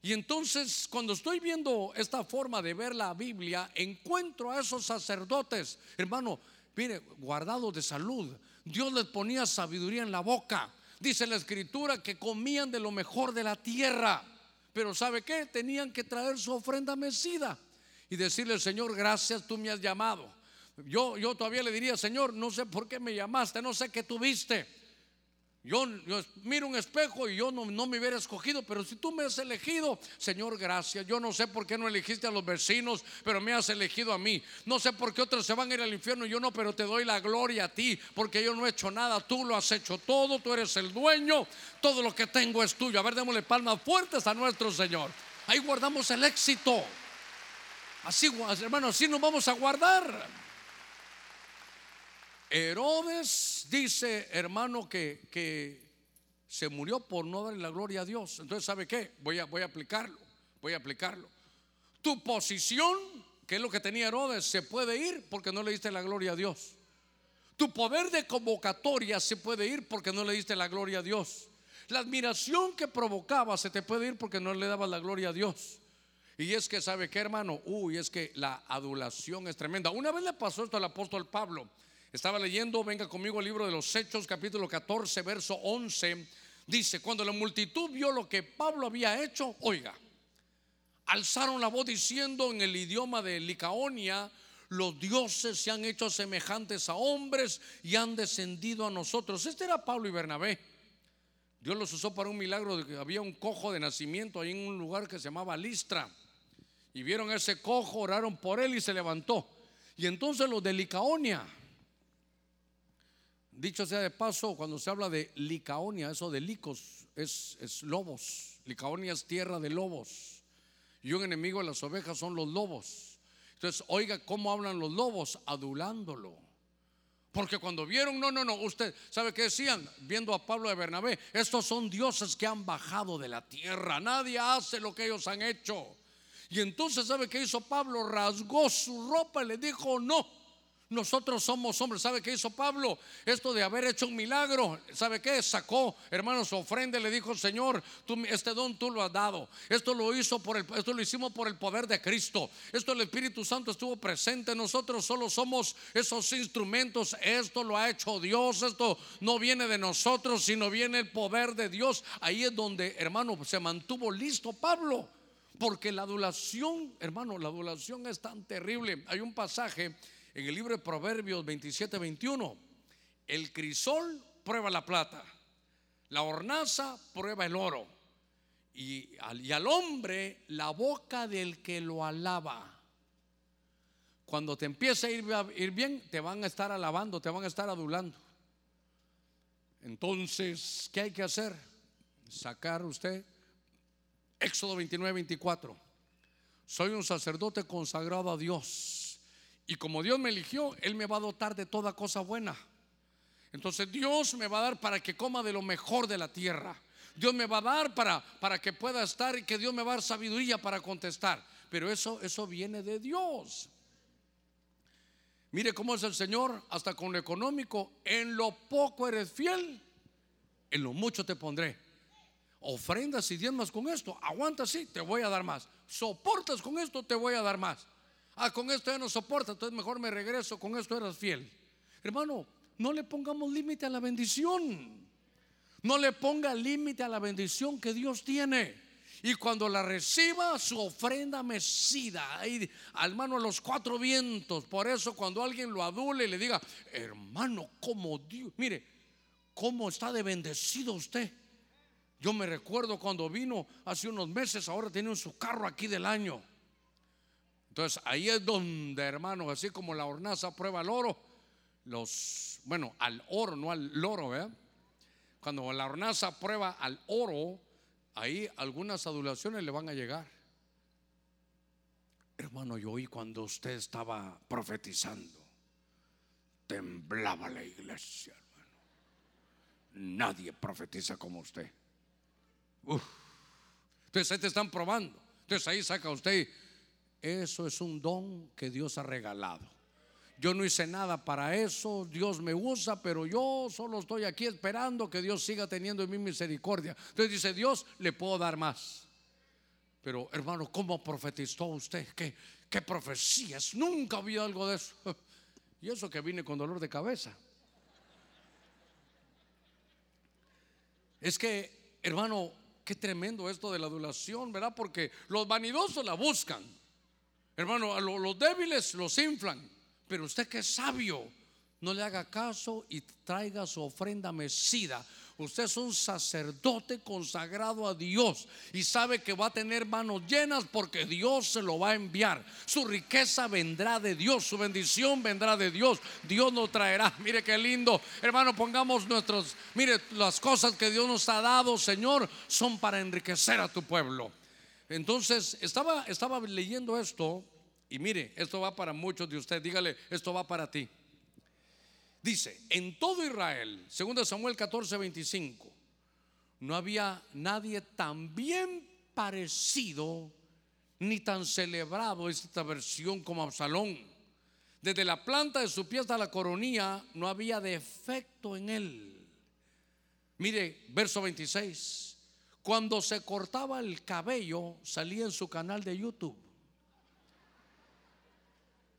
Y entonces, cuando estoy viendo esta forma de ver la Biblia, encuentro a esos sacerdotes, hermano, mire, guardados de salud. Dios les ponía sabiduría en la boca. Dice la escritura que comían de lo mejor de la tierra. Pero ¿sabe qué? Tenían que traer su ofrenda mecida y decirle, Señor, gracias, tú me has llamado. Yo, yo todavía le diría, Señor, no sé por qué me llamaste, no sé qué tuviste. Yo, miro un espejo y yo no, me hubiera escogido, pero si tú me has elegido, Señor, gracias. Yo no sé por qué no elegiste a los vecinos, pero me has elegido a mí. No sé por qué otros se van a ir al infierno yo no, pero te doy la gloria a ti, porque yo no he hecho nada, tú lo has hecho todo, tú eres el dueño, todo lo que tengo es tuyo. A ver, démosle palmas fuertes a nuestro Señor. Ahí guardamos el éxito. Así, hermano, así nos vamos a guardar. Herodes dice, hermano, que, que se murió por no darle la gloria a Dios. Entonces, ¿sabe qué? Voy a, voy a aplicarlo, voy a aplicarlo. Tu posición, que es lo que tenía Herodes, se puede ir porque no le diste la gloria a Dios. Tu poder de convocatoria se puede ir porque no le diste la gloria a Dios. La admiración que provocaba se te puede ir porque no le dabas la gloria a Dios. Y es que, ¿sabe qué, hermano? Uy, es que la adulación es tremenda. Una vez le pasó esto al apóstol Pablo. Estaba leyendo, venga conmigo el libro de los Hechos, capítulo 14, verso 11. Dice, cuando la multitud vio lo que Pablo había hecho, oiga, alzaron la voz diciendo en el idioma de Licaonia, los dioses se han hecho semejantes a hombres y han descendido a nosotros. Este era Pablo y Bernabé. Dios los usó para un milagro. Había un cojo de nacimiento ahí en un lugar que se llamaba Listra. Y vieron ese cojo, oraron por él y se levantó. Y entonces los de Licaonia, Dicho sea de paso, cuando se habla de Licaonia, eso de licos es, es lobos. Licaonia es tierra de lobos. Y un enemigo de las ovejas son los lobos. Entonces, oiga cómo hablan los lobos, adulándolo. Porque cuando vieron, no, no, no, usted, ¿sabe qué decían? Viendo a Pablo de Bernabé, estos son dioses que han bajado de la tierra, nadie hace lo que ellos han hecho. Y entonces, ¿sabe qué hizo Pablo? Rasgó su ropa y le dijo, no, nosotros somos hombres. ¿Sabe qué hizo Pablo? Esto de haber hecho un milagro. ¿Sabe qué? Sacó, hermano, su ofrenda y le dijo, Señor, tú, este don tú lo has dado. Esto lo hizo por el, esto lo hicimos por el poder de Cristo. Esto el Espíritu Santo estuvo presente. Nosotros solo somos esos instrumentos. Esto lo ha hecho Dios. Esto no viene de nosotros, sino viene el poder de Dios. Ahí es donde, hermano, se mantuvo listo Pablo. Porque la adulación, hermano, la adulación es tan terrible. Hay un pasaje en el libro de Proverbios 27, 21, el crisol prueba la plata, la hornaza prueba el oro y al, hombre la boca del que lo alaba. Cuando te empieza a ir, a ir bien, te van a estar alabando, te van a estar adulando. Entonces, ¿qué hay que hacer? Sacar usted Éxodo 29, 24. Soy un sacerdote consagrado a Dios y como Dios me eligió, Él me va a dotar de toda cosa buena. Entonces Dios me va a dar para que coma de lo mejor de la tierra. Dios me va a dar para, para que pueda estar y que Dios me va a dar sabiduría para contestar. Pero eso, eso viene de Dios. Mire cómo es el Señor, hasta con lo económico. En lo poco eres fiel, en lo mucho te pondré. Ofrendas y diezmas con esto, aguantas, sí, te voy a dar más. Soportas con esto, te voy a dar más. Ah, con esto ya no soporta, entonces mejor me regreso, con esto eras fiel. Hermano, no le pongamos límite a la bendición. No le ponga límite a la bendición que Dios tiene. Y cuando la reciba, su ofrenda mecida, ahí, al mano a los cuatro vientos. Por eso, cuando alguien lo adule y le diga, hermano, como Dios, mire, cómo está de bendecido usted. Yo me recuerdo cuando vino hace unos meses, ahora tiene su carro aquí del año. Entonces ahí es donde, hermano, así como la hornaza prueba al oro, los, bueno, al oro, no al loro, ¿verdad? Cuando la hornaza prueba al oro, ahí algunas adulaciones le van a llegar. Hermano, yo oí cuando usted estaba profetizando, temblaba la iglesia, hermano. Nadie profetiza como usted. Entonces ahí te están probando. Entonces ahí saca usted eso es un don que Dios ha regalado. Yo no hice nada para eso, Dios me usa, pero yo solo estoy aquí esperando que Dios siga teniendo en mí misericordia. Entonces dice, Dios, le puedo dar más. Pero hermano, ¿cómo profetizó usted? ¿Qué, qué profecías? Nunca había algo de eso. [laughs] Y eso que vine con dolor de cabeza. Es que, hermano, qué tremendo esto de la adulación, ¿verdad? Porque los vanidosos la buscan. Hermano, a los débiles los inflan, pero usted que es sabio, no le haga caso y traiga su ofrenda mecida. Usted es un sacerdote consagrado a Dios y sabe que va a tener manos llenas porque Dios se lo va a enviar. Su riqueza vendrá de Dios, su bendición vendrá de Dios. Dios nos traerá. [laughs] Mire qué lindo. Hermano, pongamos nuestros, mire, las cosas que Dios nos ha dado, Señor, son para enriquecer a tu pueblo. Entonces, estaba, estaba leyendo esto y mire, esto va para muchos de ustedes. Dígale, esto va para ti. Dice, en todo Israel, 2 Samuel 14, 25, no había nadie tan bien parecido ni tan celebrado esta versión como Absalón. Desde la planta de su pie hasta la coronilla no había defecto en él. Mire, verso 26. Cuando se cortaba el cabello, salía en su canal de YouTube.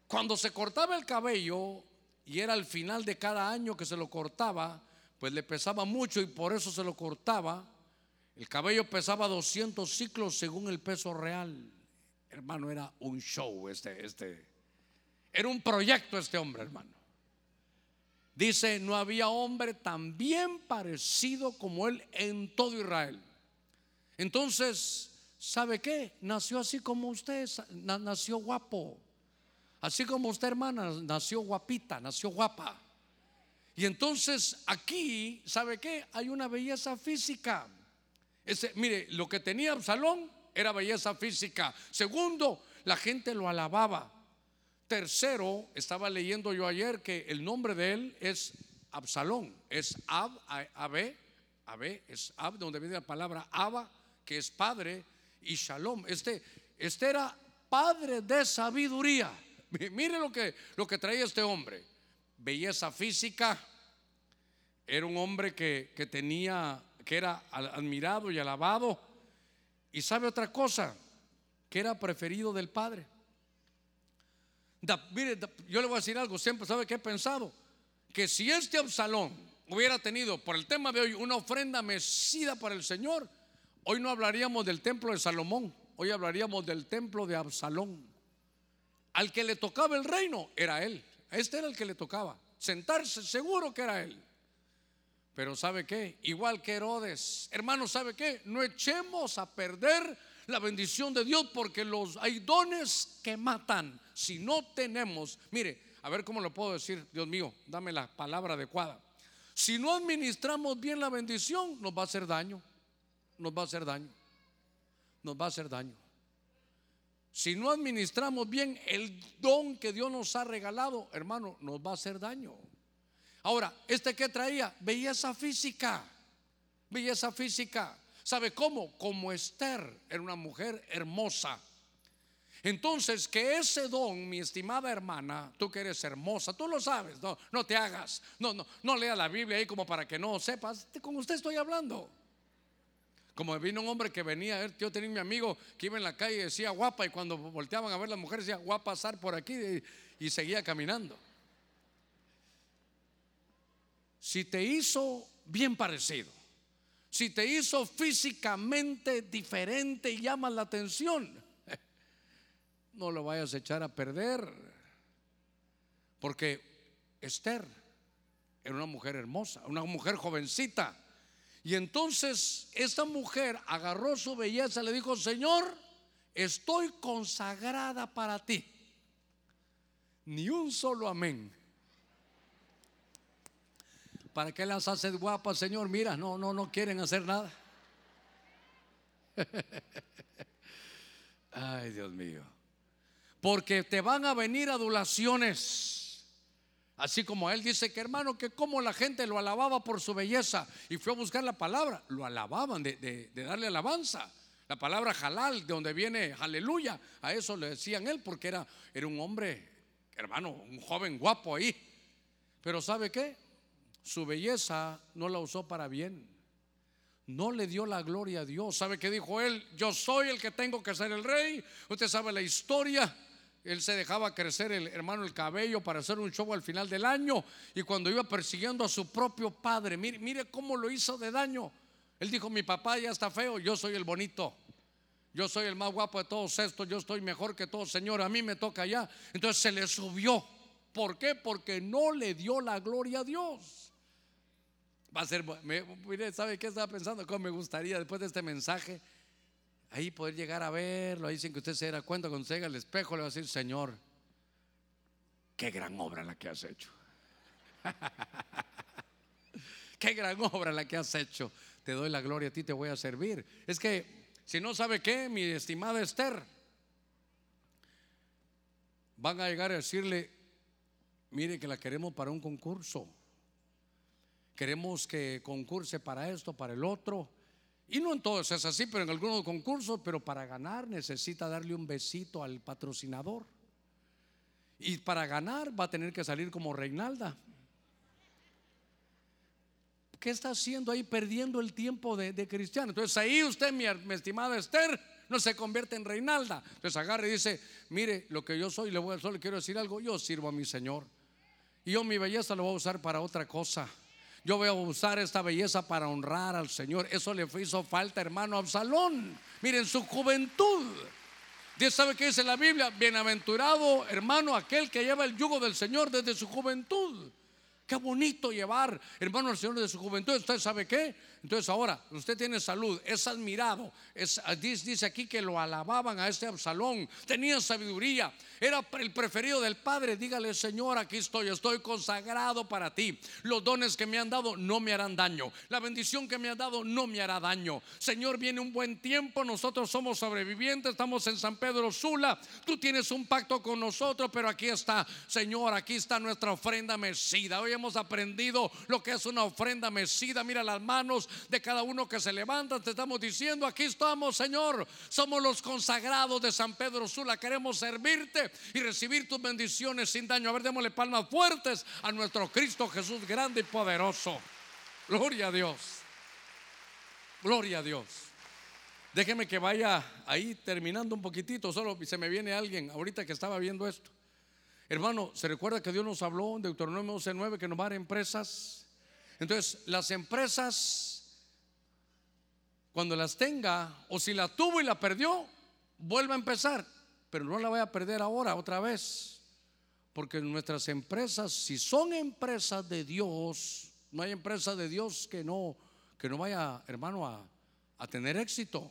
Cuando se cortaba el cabello, y era al final de cada año que se lo cortaba, pues le pesaba mucho y por eso se lo cortaba. El cabello pesaba 200 ciclos según el peso real. Hermano, era un show este, este. Era un proyecto este hombre, hermano. Dice, no había hombre tan bien parecido como él en todo Israel. Entonces, ¿sabe qué? Nació así como usted, nació guapo. Así como usted, hermana, nació guapita, nació guapa. Y entonces aquí, ¿sabe qué? Hay una belleza física. Mire, lo que tenía Absalón era belleza física. Segundo, la gente lo alababa. Tercero, estaba leyendo yo ayer que el nombre de él es Absalón, es Ab, Ab, Ab, es Ab, donde viene la palabra Abba, que es padre, y Shalom. Este, este era padre de sabiduría. Mire lo que, lo que traía este hombre. Belleza física. Era un hombre que, que tenía, que era admirado y alabado. Y sabe otra cosa, que era preferido del Padre. mire, yo le voy a decir algo, siempre sabe que he pensado, que si este Absalón hubiera tenido por el tema de hoy una ofrenda mecida para el Señor, Hoy no hablaríamos del templo de Salomón, hoy hablaríamos del templo de Absalón. Al que le tocaba el reino era él. Este era el que le tocaba. Sentarse seguro que era él. Pero ¿sabe qué? Igual que Herodes. Hermano, ¿sabe qué? No echemos a perder la bendición de Dios porque los hay dones que matan. Si no tenemos, mire, a ver cómo lo puedo decir, Dios mío, dame la palabra adecuada. Si no administramos bien la bendición, nos va a hacer daño nos va a hacer daño. Nos va a hacer daño. Si no administramos bien el don que Dios nos ha regalado, hermano, nos va a hacer daño. Ahora, ¿este que traía? Belleza física. Belleza física. ¿Sabe cómo? Como Esther era una mujer hermosa. Entonces, que ese don, mi estimada hermana, tú que eres hermosa, tú lo sabes, no, no te hagas, no, no, no lea la Biblia ahí como para que no sepas, con usted estoy hablando. Como vino un hombre que venía, yo tenía mi amigo que iba en la calle y decía guapa y cuando volteaban a ver a las mujeres decía guapa pasar por aquí y seguía caminando. Si te hizo bien parecido, si te hizo físicamente diferente y llama la atención, [laughs] no lo vayas a echar a perder. Porque Esther era una mujer hermosa, una mujer jovencita. Y entonces esta mujer agarró su belleza y le dijo, Señor, estoy consagrada para ti. Ni un solo amén. ¿Para qué las haces guapas, Señor? Mira, no, no, no quieren hacer nada. [laughs] Ay, Dios mío. Porque te van a venir adulaciones. Así como él dice que hermano, que como la gente lo alababa por su belleza y fue a buscar la palabra, lo alababan de, darle alabanza. La palabra halal, de donde viene aleluya, a eso le decían él, porque era, era un hombre, hermano, un joven guapo ahí. Pero ¿sabe qué? su belleza no la usó para bien. No le dio la gloria a Dios. ¿Sabe qué dijo él? Yo soy el que tengo que ser el rey. Usted sabe la historia. Él se dejaba crecer el hermano el cabello para hacer un show al final del año. Y cuando iba persiguiendo a su propio padre, mire, cómo lo hizo de daño. Él dijo: Mi papá ya está feo, yo soy el bonito. Yo soy el más guapo de todos estos. Yo estoy mejor que todos, Señor. A mí me toca ya. Entonces se le subió. ¿Por qué? Porque no le dio la gloria a Dios. Va a ser, mire, ¿sabe qué estaba pensando? ¿Cómo me gustaría después de este mensaje? Ahí poder llegar a verlo, ahí sin que usted se diera cuenta, cuando se llega al espejo le va a decir, Señor, qué gran obra la que has hecho. [laughs] qué gran obra la que has hecho. Te doy la gloria a ti, te voy a servir. Es que, si no sabe qué, mi estimada Esther, van a llegar a decirle, mire que la queremos para un concurso queremos que concurse para esto, para el otro. Y no en todos es así, pero en algunos concursos, pero para ganar necesita darle un besito al patrocinador. Y para ganar va a tener que salir como Reinalda. ¿Qué está haciendo ahí perdiendo el tiempo de, cristiano? Entonces ahí usted, mi, estimada Esther, no se convierte en Reinalda. Entonces agarra y dice, mire, lo que yo soy, le voy solo quiero decir algo, yo sirvo a mi Señor. Y yo mi belleza lo voy a usar para otra cosa. Yo voy a usar esta belleza para honrar al Señor. Eso le hizo falta, hermano Absalón. Miren, su juventud. Dios sabe que dice la Biblia, bienaventurado hermano aquel que lleva el yugo del Señor desde su juventud. Qué bonito llevar, hermano, al Señor de su juventud. ¿Usted sabe qué? Entonces ahora, usted tiene salud, es admirado. Es, dice aquí que lo alababan a este Absalón. Tenía sabiduría, era el preferido del Padre. Dígale, Señor, aquí estoy, estoy consagrado para ti. Los dones que me han dado no me harán daño. La bendición que me has dado no me hará daño. Señor, viene un buen tiempo. Nosotros somos sobrevivientes, estamos en San Pedro Sula. Tú tienes un pacto con nosotros, pero aquí está, Señor, aquí está nuestra ofrenda mecida. Hoy hemos aprendido lo que es una ofrenda mecida. Mira las manos de cada uno que se levanta. Te estamos diciendo, aquí estamos, Señor. Somos los consagrados de San Pedro Sula. Queremos servirte y recibir tus bendiciones sin daño. A ver, démosle palmas fuertes a nuestro Cristo Jesús grande y poderoso. Gloria a Dios. Gloria a Dios. Déjeme que vaya ahí terminando un poquitito. Solo se me viene alguien ahorita que estaba viendo esto. Hermano, ¿se recuerda que Dios nos habló en Deuteronomio 11:9 que nos va a dar empresas? Entonces, las empresas, cuando las tenga, o si la tuvo y la perdió, vuelva a empezar, pero no la vaya a perder ahora otra vez. Porque nuestras empresas, si son empresas de Dios, no hay empresa de Dios que no, que no vaya, hermano, a, a tener éxito.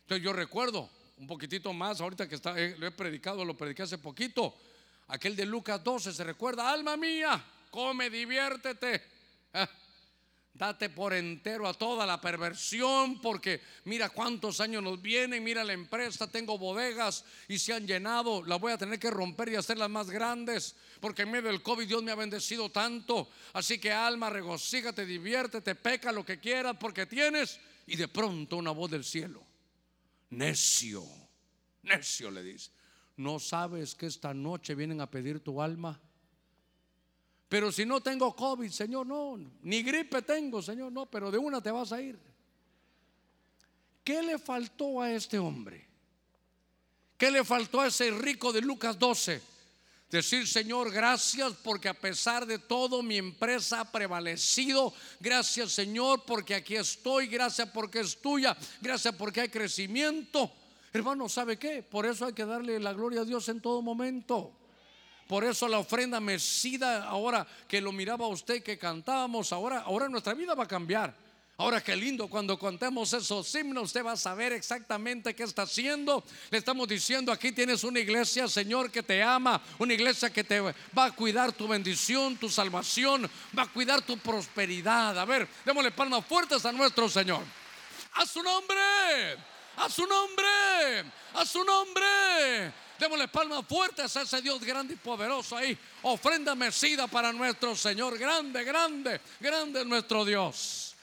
Entonces yo recuerdo un poquitito más, ahorita que está, lo he predicado, lo prediqué hace poquito Aquel de Lucas 12 se recuerda, alma mía, come, diviértete. Date por entero a toda la perversión, porque mira cuántos años nos vienen, mira la empresa, tengo bodegas y se han llenado, la voy a tener que romper y hacerlas más grandes, porque en medio del COVID Dios me ha bendecido tanto. Así que alma, regocígate, diviértete, peca lo que quieras, porque tienes. Y de pronto una voz del cielo, necio, necio le dice ¿No sabes que esta noche vienen a pedir tu alma? Pero si no tengo COVID, Señor, no. Ni gripe tengo, Señor, no. Pero de una te vas a ir. ¿qué le faltó a este hombre? ¿Qué le faltó a ese rico de Lucas 12? Decir, Señor, gracias porque a pesar de todo mi empresa ha prevalecido. Gracias, Señor, porque aquí estoy. Gracias porque es tuya. Gracias porque hay crecimiento. Hermano, ¿sabe qué? Por eso hay que darle la gloria a Dios en todo momento. Por eso la ofrenda mecida, ahora que lo miraba usted, que cantábamos, ahora, ahora nuestra vida va a cambiar. Ahora qué lindo, cuando contemos esos himnos, usted va a saber exactamente qué está haciendo. Le estamos diciendo, aquí tienes una iglesia, Señor, que te ama, una iglesia que te va a cuidar tu bendición, tu salvación, va a cuidar tu prosperidad. A ver, démosle palmas fuertes a nuestro Señor. A su nombre, a su nombre, a su nombre. Démosle palmas fuertes a ese Dios grande y poderoso ahí. Ofrenda mecida para nuestro Señor. Grande, grande, grande nuestro Dios.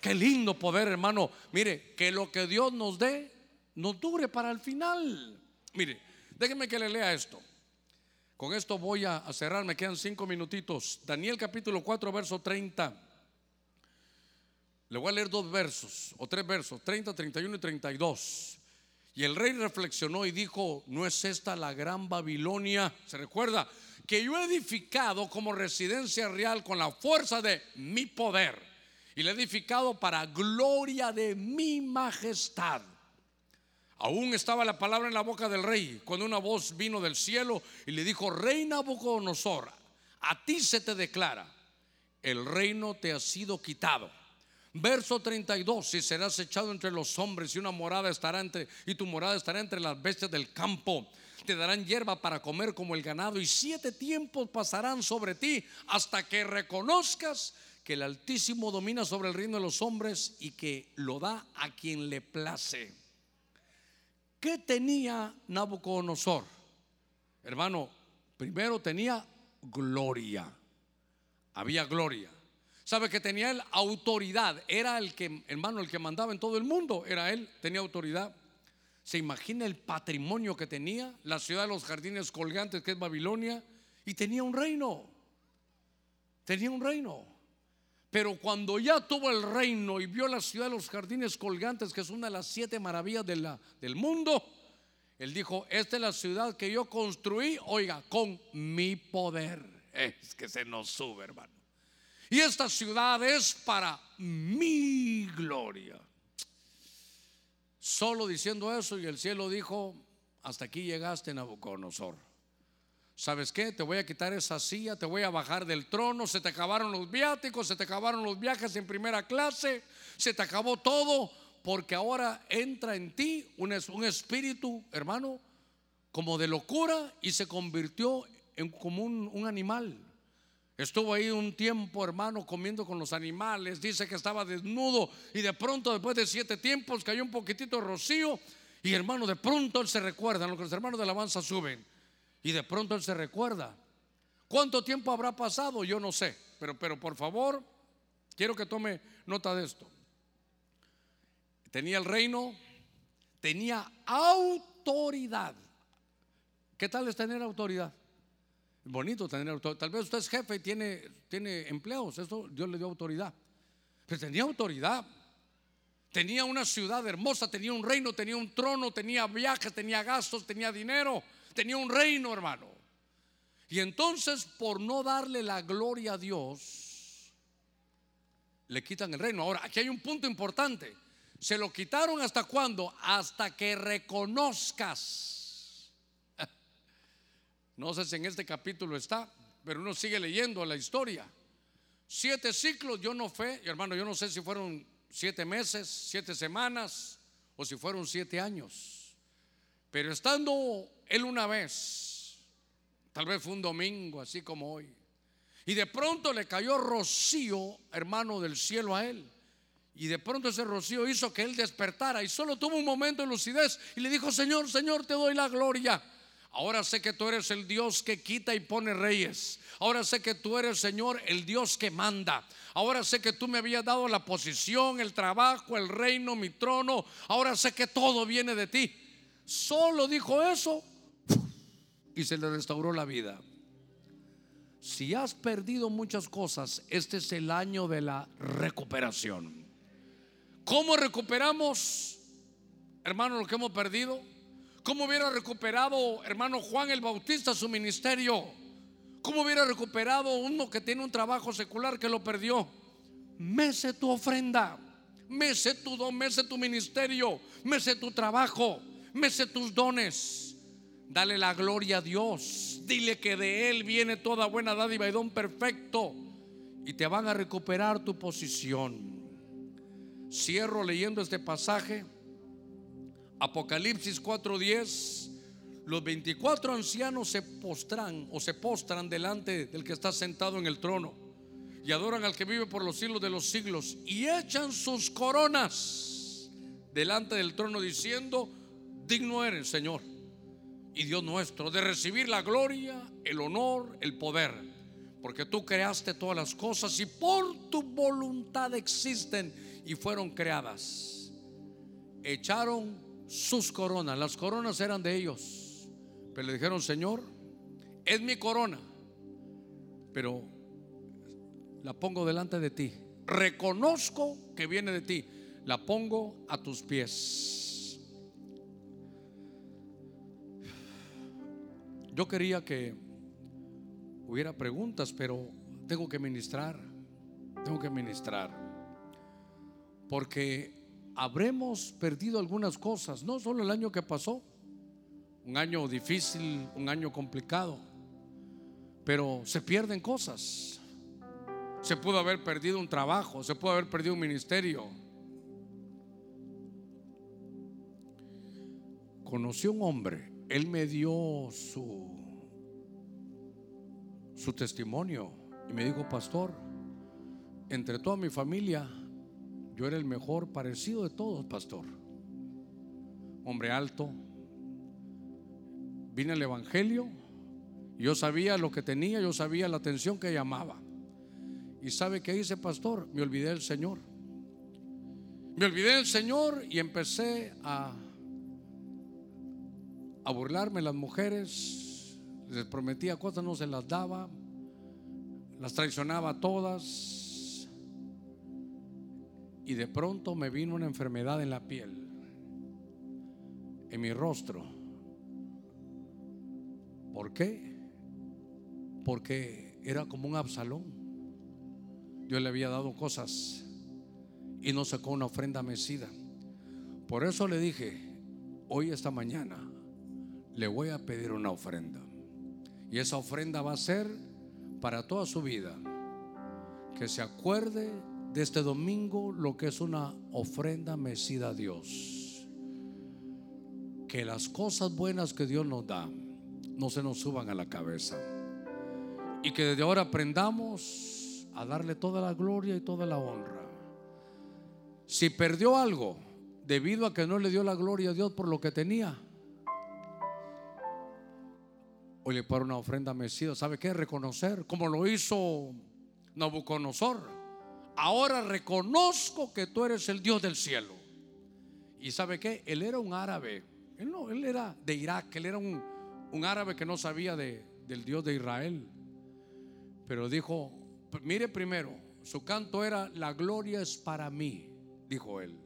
Qué lindo poder, hermano. Mire, que lo que Dios nos dé nos dure para el final. Mire, déjenme que le lea esto. Con esto voy a cerrar, me quedan cinco minutitos. Daniel capítulo 4, verso 30. Le voy a leer dos versos, o tres versos, 30, 31 y 32. Y el rey reflexionó y dijo, ¿no es esta la gran Babilonia? ¿Se recuerda? Que yo he edificado como residencia real con la fuerza de mi poder y le he edificado para gloria de mi majestad. Aún estaba la palabra en la boca del rey cuando una voz vino del cielo y le dijo, Reina Nabucodonosor, a ti se te declara, el reino te ha sido quitado. Verso 32, y serás echado entre los hombres y una morada estará entre, y tu morada estará entre las bestias del campo. Te darán hierba para comer como el ganado y siete tiempos pasarán sobre ti hasta que reconozcas que el Altísimo domina sobre el reino de los hombres y que lo da a quien le place. ¿Qué tenía Nabucodonosor? Hermano, primero tenía gloria. Había gloria. ¿Sabe que tenía él autoridad? Era el que, hermano, el que mandaba en todo el mundo. Era él, tenía autoridad. ¿Se imagina el patrimonio que tenía? La ciudad de los jardines colgantes que es Babilonia. Y tenía un reino. Tenía un reino. Pero cuando ya tuvo el reino y vio la ciudad de los jardines colgantes, que es una de las siete maravillas del mundo, él dijo, esta es la ciudad que yo construí, oiga, con mi poder. [laughs] Es que se nos sube, hermano. Y esta ciudad es para mi gloria. Solo diciendo eso y el cielo dijo, hasta aquí llegaste, Nabucodonosor. ¿Sabes qué? Te voy a quitar esa silla, te voy a bajar del trono, se te acabaron los viáticos, se te acabaron los viajes en primera clase, se te acabó todo, porque ahora entra en ti un, espíritu, hermano, como de locura y se convirtió en como un animal. Estuvo ahí un tiempo, hermano, comiendo con los animales. Dice que estaba desnudo y de pronto, después de siete tiempos, cayó un poquitito de rocío. Y hermano, de pronto él se recuerda, que los hermanos de alabanza suben. Y de pronto él se recuerda. ¿Cuánto tiempo habrá pasado? Yo no sé. Pero, pero por favor, quiero que tome nota de esto. Tenía el reino, tenía autoridad. ¿Qué tal es tener autoridad? Bonito tener autoridad. Tal vez usted es jefe y tiene, tiene empleados. Eso Dios le dio autoridad. Pero tenía autoridad. Tenía una ciudad hermosa, tenía un reino, tenía un trono, tenía viajes, tenía gastos, tenía dinero tenía un reino, hermano. Y entonces, por no darle la gloria a Dios, le quitan el reino. Ahora, aquí hay un punto importante. Se lo quitaron hasta cuándo? Hasta que reconozcas. No sé si en este capítulo está, pero uno sigue leyendo la historia. Siete ciclos, yo no fe, hermano, yo no sé si fueron siete meses, siete semanas o si fueron siete años. Pero estando él una vez, tal vez fue un domingo, así como hoy, y de pronto le cayó rocío, hermano, del cielo a él. Y de pronto ese rocío hizo que él despertara y solo tuvo un momento de lucidez y le dijo, Señor, Señor, te doy la gloria. Ahora sé que tú eres el Dios que quita y pone reyes. Ahora sé que tú eres, Señor, el Dios que manda. Ahora sé que tú me habías dado la posición, el trabajo, el reino, mi trono. Ahora sé que todo viene de ti. Solo dijo eso y se le restauró la vida. Si has perdido muchas cosas, este es el año de la recuperación. ¿Cómo recuperamos? hermano, lo que hemos perdido? ¿Cómo hubiera recuperado, hermano Juan el Bautista, su ministerio? ¿Cómo hubiera recuperado uno que tiene un trabajo secular que lo perdió? Mece tu ofrenda, mece tu don, mece tu ministerio, mece tu trabajo, mece tus dones. Dale la gloria a Dios. Dile que de Él viene toda buena dádiva y don perfecto. Y te van a recuperar tu posición. Cierro leyendo este pasaje. Apocalipsis 4:10. Los 24 ancianos se postran o se postran delante del que está sentado en el trono y adoran al que vive por los siglos de los siglos y echan sus coronas delante del trono diciendo, digno eres, Señor, y Dios nuestro, de recibir la gloria, el honor, el poder, porque tú creaste todas las cosas y por tu voluntad existen y fueron creadas. Echaron sus coronas, las coronas eran de ellos pero le dijeron, Señor, es mi corona, pero la pongo delante de ti. Reconozco que viene de ti. La pongo a tus pies. Yo quería que hubiera preguntas, pero tengo que ministrar. Tengo que ministrar. Porque habremos perdido algunas cosas, no solo el año que pasó, un año difícil, un año complicado, pero se pierden cosas. Se pudo haber perdido un trabajo, se pudo haber perdido un ministerio. Conocí a un hombre, él me dio su, su testimonio y me dijo, pastor, entre toda mi familia, yo era el mejor parecido de todos, pastor. Hombre alto, vine al Evangelio, yo sabía lo que tenía, yo sabía la atención que llamaba. ¿Y sabe qué hice, pastor? Me olvidé del Señor. Me olvidé del Señor y empecé a, a burlarme las mujeres. Les prometía cosas, no se las daba. Las traicionaba todas. Y de pronto me vino una enfermedad en la piel, en mi rostro. ¿Por qué? Porque era como un Absalón. Dios le había dado cosas y no sacó una ofrenda mecida. Por eso le dije, hoy esta mañana le voy a pedir una ofrenda. Y esa ofrenda va a ser para toda su vida. Que se acuerde de este domingo lo que es una ofrenda mecida a Dios. Que las cosas buenas que Dios nos da no se nos suban a la cabeza. Y que desde ahora aprendamos a darle toda la gloria y toda la honra. Si perdió algo debido a que no le dio la gloria a Dios por lo que tenía, hoy le para una ofrenda mesida. ¿Sabe qué? Reconocer, como lo hizo Nabucodonosor. Ahora reconozco que tú eres el Dios del cielo. Y ¿sabe qué? Él era un árabe. Él no, él era de Irak, él era un, un árabe que no sabía de, del Dios de Israel. Pero dijo, mire primero, su canto era, la gloria es para mí, dijo él.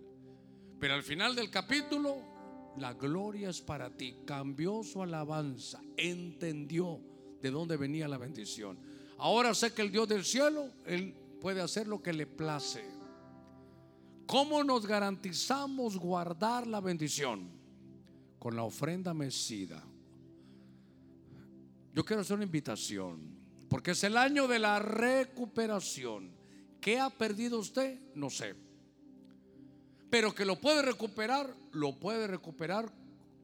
Pero al final del capítulo, la gloria es para ti. Cambió su alabanza, entendió de dónde venía la bendición. Ahora sé que el Dios del cielo, Él puede hacer lo que le place. ¿Cómo nos garantizamos guardar la bendición? Con la ofrenda mecida, yo quiero hacer una invitación, porque es el año de la recuperación. ¿Qué ha perdido usted? No sé. Pero que lo puede recuperar, lo puede recuperar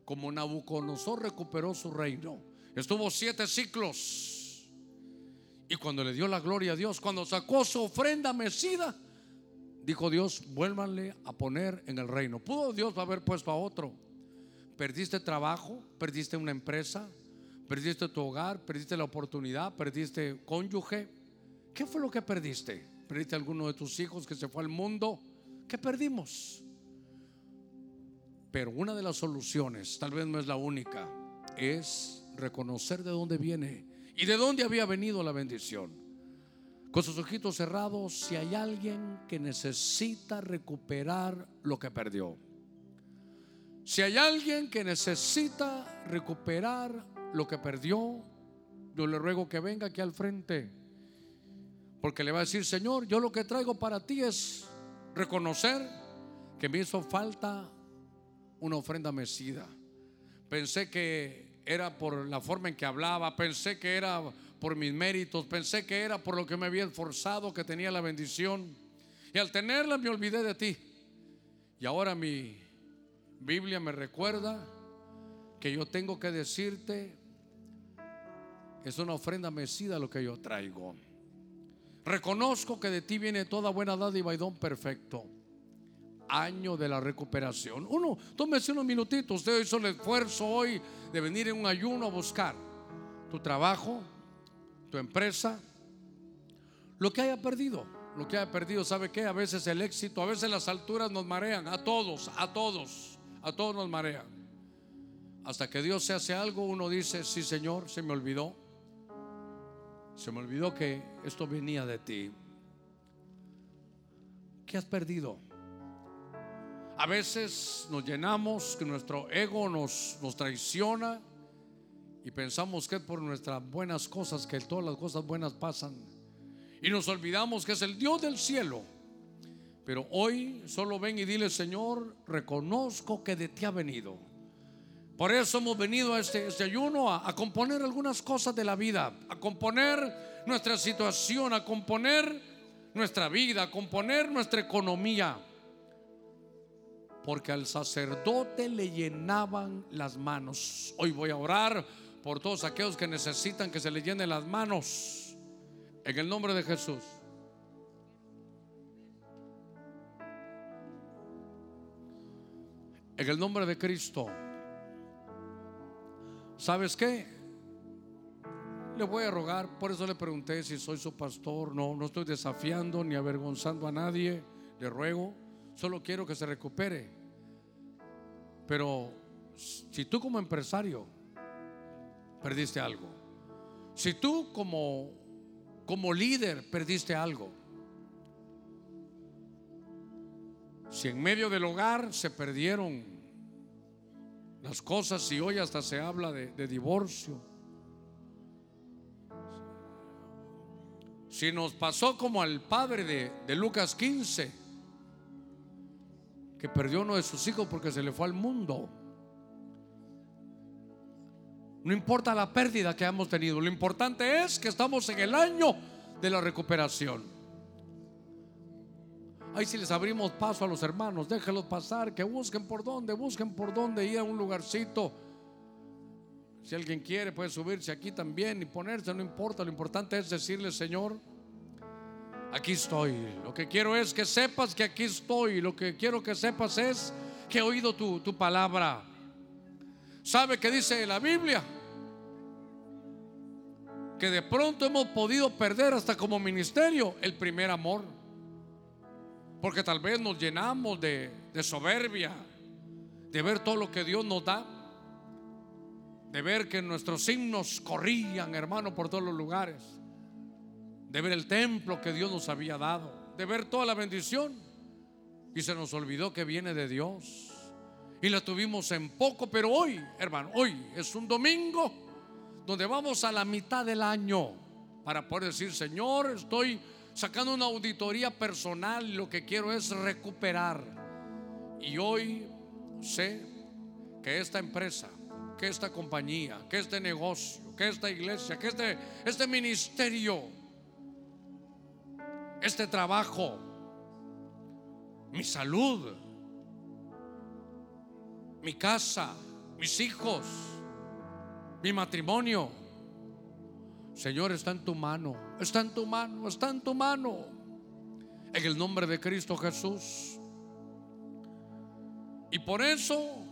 como Nabucodonosor recuperó su reino. Estuvo siete ciclos. Y cuando le dio la gloria a Dios, cuando sacó su ofrenda mecida, dijo Dios, vuélvanle a poner en el reino. ¿Pudo Dios haber puesto a otro? ¿Perdiste trabajo? ¿Perdiste una empresa? Perdiste tu hogar, perdiste la oportunidad, perdiste cónyuge. ¿Qué fue lo que perdiste? ¿Perdiste alguno de tus hijos que se fue al mundo? ¿Qué perdimos? Pero una de las soluciones, tal vez no es la única, es reconocer de dónde viene y de dónde había venido la bendición. Con sus ojitos cerrados, si hay alguien que necesita recuperar lo que perdió, Si hay alguien que necesita recuperar lo que perdió, yo le ruego que venga aquí al frente. Porque le va a decir, Señor, yo lo que traigo para ti es reconocer que me hizo falta una ofrenda mecida. Pensé que era por la forma en que hablaba, pensé que era por mis méritos, pensé que era por lo que me había esforzado, que tenía la bendición. Y al tenerla me olvidé de ti. Y ahora mi Biblia me recuerda que yo tengo que decirte, es una ofrenda mecida lo que yo traigo. Reconozco que de ti viene toda buena dádiva y don perfecto. Año de la recuperación. Uno, tómese unos minutitos. Usted hizo el esfuerzo hoy de venir en un ayuno a buscar tu trabajo, tu empresa, lo que haya perdido. Lo que haya perdido, ¿sabe qué? A veces el éxito, a veces las alturas nos marean. A todos, a todos, a todos nos marean. Hasta que Dios se hace algo, uno dice, sí Señor, se me olvidó. Se me olvidó que esto venía de ti. ¿Qué has perdido? A veces nos llenamos, que nuestro ego nos, nos traiciona y pensamos que es por nuestras buenas cosas que todas las cosas buenas pasan. Y nos olvidamos que es el Dios del cielo. Pero hoy solo ven y dile, Señor, reconozco que de ti ha venido. Por eso hemos venido a este, este ayuno a, a, componer algunas cosas de la vida, a componer nuestra situación, a componer nuestra vida, a componer nuestra economía. Porque al sacerdote le llenaban las manos. Hoy voy a orar por todos aquellos que necesitan que se le llenen las manos. En el nombre de Jesús. En el nombre de Cristo. ¿Sabes qué? Le voy a rogar, por eso le pregunté si soy su pastor. No, no estoy desafiando ni avergonzando a nadie. Le ruego, solo quiero que se recupere. Pero si tú como empresario perdiste algo, si tú como como líder perdiste algo, si en medio del hogar se perdieron las cosas y hoy hasta se habla de, divorcio. Si nos pasó como al padre de, de, Lucas 15, que perdió uno de sus hijos porque se le fue al mundo. No importa la pérdida que hemos tenido, lo importante es que estamos en el año de la recuperación. Ahí si les abrimos paso a los hermanos, déjenlos pasar, que busquen por dónde, busquen por dónde ir a un lugarcito. Si alguien quiere, puede subirse aquí también y ponerse, no importa. Lo importante es decirle, Señor, aquí estoy. Lo que quiero es que sepas que aquí estoy. Lo que quiero que sepas es que he oído tu, tu palabra. ¿Sabe qué dice la Biblia? Que de pronto hemos podido perder hasta como ministerio el primer amor. Porque tal vez nos llenamos de, de, soberbia, de ver todo lo que Dios nos da, de ver que nuestros himnos corrían, hermano, por todos los lugares, de ver el templo que Dios nos había dado, de ver toda la bendición. Y se nos olvidó que viene de Dios. Y la tuvimos en poco, pero hoy, hermano, hoy es un domingo donde vamos a la mitad del año para poder decir, Señor, estoy sacando una auditoría personal lo que quiero es recuperar. Y hoy sé que esta empresa, que esta compañía, que este negocio, que esta iglesia, que este, este ministerio, este trabajo, mi salud, mi casa, mis hijos, mi matrimonio, Señor, está en tu mano, está en tu mano, está en tu mano. En el nombre de Cristo Jesús. Y por eso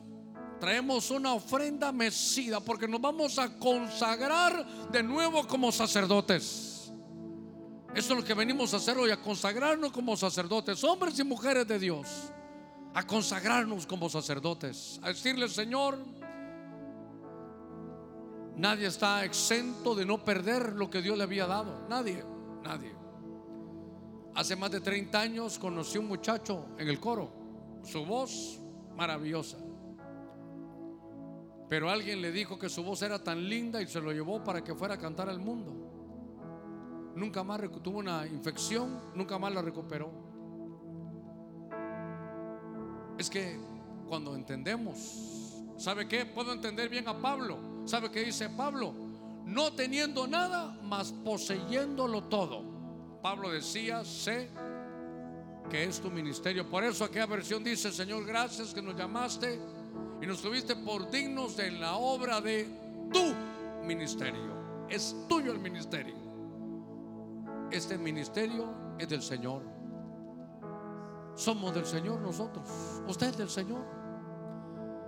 traemos una ofrenda mecida, porque nos vamos a consagrar de nuevo como sacerdotes. Eso es lo que venimos a hacer hoy, a consagrarnos como sacerdotes, hombres y mujeres de Dios, a consagrarnos como sacerdotes, a decirle, Señor, Nadie está exento de no perder lo que Dios le había dado. Nadie, nadie. Hace más de 30 años conocí un muchacho en el coro. Su voz maravillosa. Pero alguien le dijo que su voz era tan linda y se lo llevó para que fuera a cantar al mundo. Nunca más tuvo una infección, nunca más la recuperó. Es que cuando entendemos, ¿sabe qué? Puedo entender bien a Pablo. ¿Sabe qué dice Pablo? No teniendo nada, más poseyéndolo todo. Pablo decía, sé que es tu ministerio. Por eso aquella versión dice, Señor, gracias que nos llamaste y nos tuviste por dignos de la obra de tu ministerio. Es tuyo el ministerio. Este ministerio es del Señor. Somos del Señor nosotros. Usted es del Señor.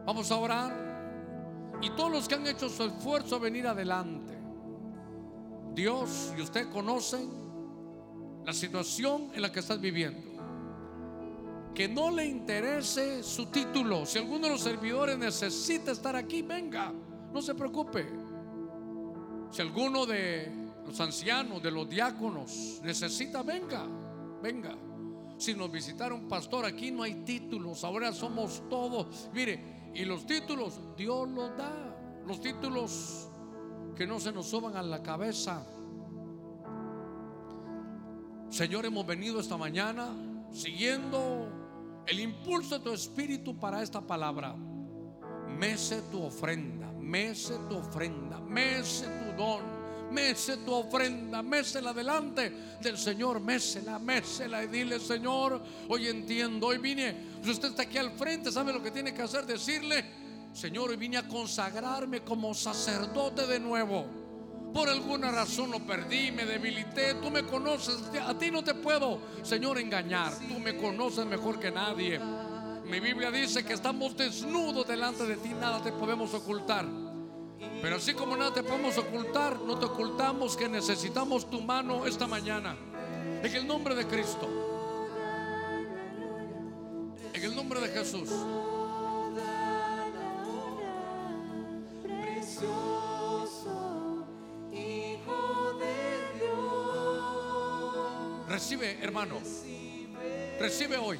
Vamos a orar. Y todos los que han hecho su esfuerzo a venir adelante. Dios y usted conocen la situación en la que estás viviendo que no le interese su título. Si alguno de los servidores necesita estar aquí, venga, no se preocupe. Si alguno de los ancianos, de los diáconos necesita, venga, venga. Si nos visitaron pastor, aquí no hay títulos, ahora somos todos. Mire, y los títulos Dios los da. Los títulos que no se nos suban a la cabeza. Señor, hemos venido esta mañana siguiendo el impulso de tu espíritu para esta palabra. Mece tu ofrenda, mece tu ofrenda, mece tu don, mece tu ofrenda, la delante del Señor, mécela, mécela y dile, Señor, hoy entiendo, hoy vine, si usted está aquí al frente, sabe lo que tiene que hacer, decirle, Señor, hoy vine a consagrarme como sacerdote de nuevo por alguna razón lo perdí, me debilité. Tú me conoces, a ti no te puedo, Señor, engañar. Tú me conoces mejor que nadie. Mi Biblia dice que estamos desnudos delante de ti, nada te podemos ocultar. Pero así como nada te podemos ocultar, no te ocultamos que necesitamos tu mano esta mañana. En el nombre de Cristo. En el nombre de Jesús. Recibe, hermano. Recibe hoy.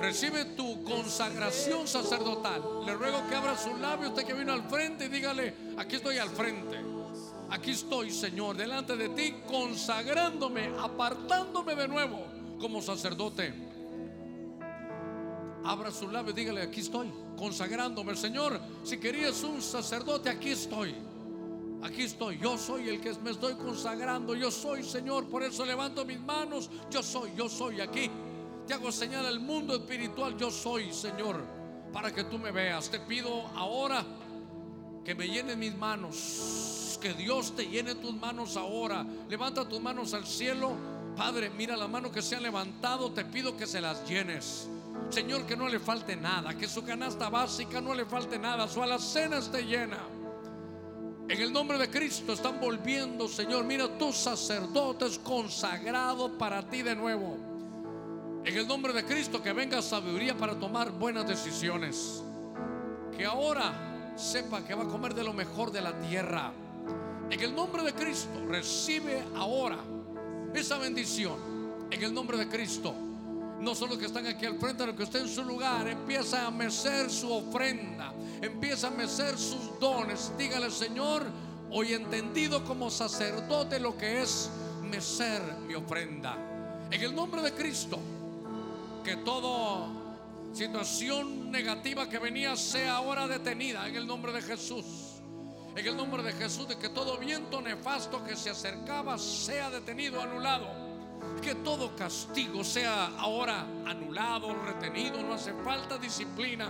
Recibe tu consagración sacerdotal. Le ruego que abra su labio, usted que vino al frente, y dígale, aquí estoy al frente. Aquí estoy, Señor, delante de ti, consagrándome, apartándome de nuevo como sacerdote. Abra su labio y dígale, aquí estoy, consagrándome. Señor, si querías un sacerdote, aquí estoy. Aquí estoy, yo soy el que me estoy consagrando, yo soy Señor, por eso levanto mis manos, yo soy, yo soy aquí. Te hago señal al mundo espiritual, yo soy Señor, para que tú me veas. Te pido ahora que me llenen mis manos, que Dios te llene tus manos ahora. Levanta tus manos al cielo, Padre, mira la mano que se ha levantado, te pido que se las llenes. Señor, que no le falte nada, que su canasta básica no le falte nada, su alacena esté llena. En el nombre de Cristo están volviendo, Señor. Mira, tus sacerdotes consagrados para ti de nuevo. En el nombre de Cristo, que venga sabiduría para tomar buenas decisiones. Que ahora sepa que va a comer de lo mejor de la tierra. En el nombre de Cristo, recibe ahora esa bendición. En el nombre de Cristo no solo que están aquí al frente, sino que usted en su lugar empieza a mecer su ofrenda, empieza a mecer sus dones. Dígale, Señor, hoy entendido como sacerdote lo que es mecer mi ofrenda. En el nombre de Cristo, que toda situación negativa que venía sea ahora detenida. En el nombre de Jesús. En el nombre de Jesús, de que todo viento nefasto que se acercaba sea detenido, anulado que todo castigo sea ahora anulado, retenido, no hace falta disciplina.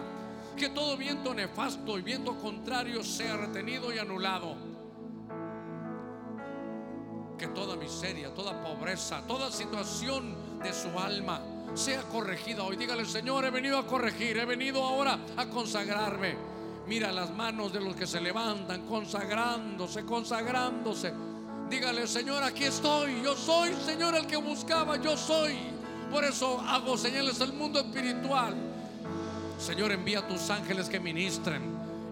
Que todo viento nefasto y viento contrario sea retenido y anulado. Que toda miseria, toda pobreza, toda situación de su alma sea corregida hoy. Dígale, Señor, he venido a corregir, he venido ahora a consagrarme. Mira las manos de los que se levantan, consagrándose, consagrándose Dígale, Señor, aquí estoy. Yo soy, Señor, el que buscaba. Yo soy. Por eso hago señales al mundo espiritual. Señor, envía a tus ángeles que ministren.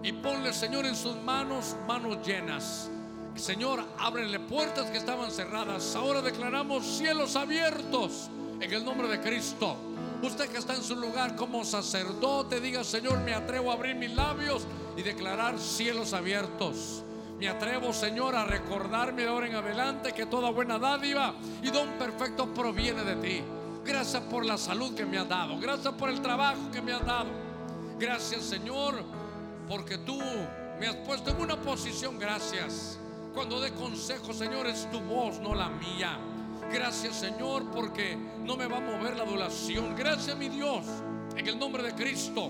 Y ponle, Señor, en sus manos, manos llenas. Señor, ábrele puertas que estaban cerradas. Ahora declaramos cielos abiertos en el nombre de Cristo. Usted que está en su lugar como sacerdote, diga, Señor, me atrevo a abrir mis labios y declarar cielos abiertos. Me atrevo, Señor, a recordarme de ahora en adelante que toda buena dádiva y don perfecto proviene de ti. Gracias por la salud que me has dado. Gracias por el trabajo que me has dado. Gracias, Señor, porque tú me has puesto en una posición. Gracias. Cuando dé consejo, Señor, es tu voz, no la mía. Gracias Señor porque no me va a mover la adulación. Gracias mi Dios en el nombre de Cristo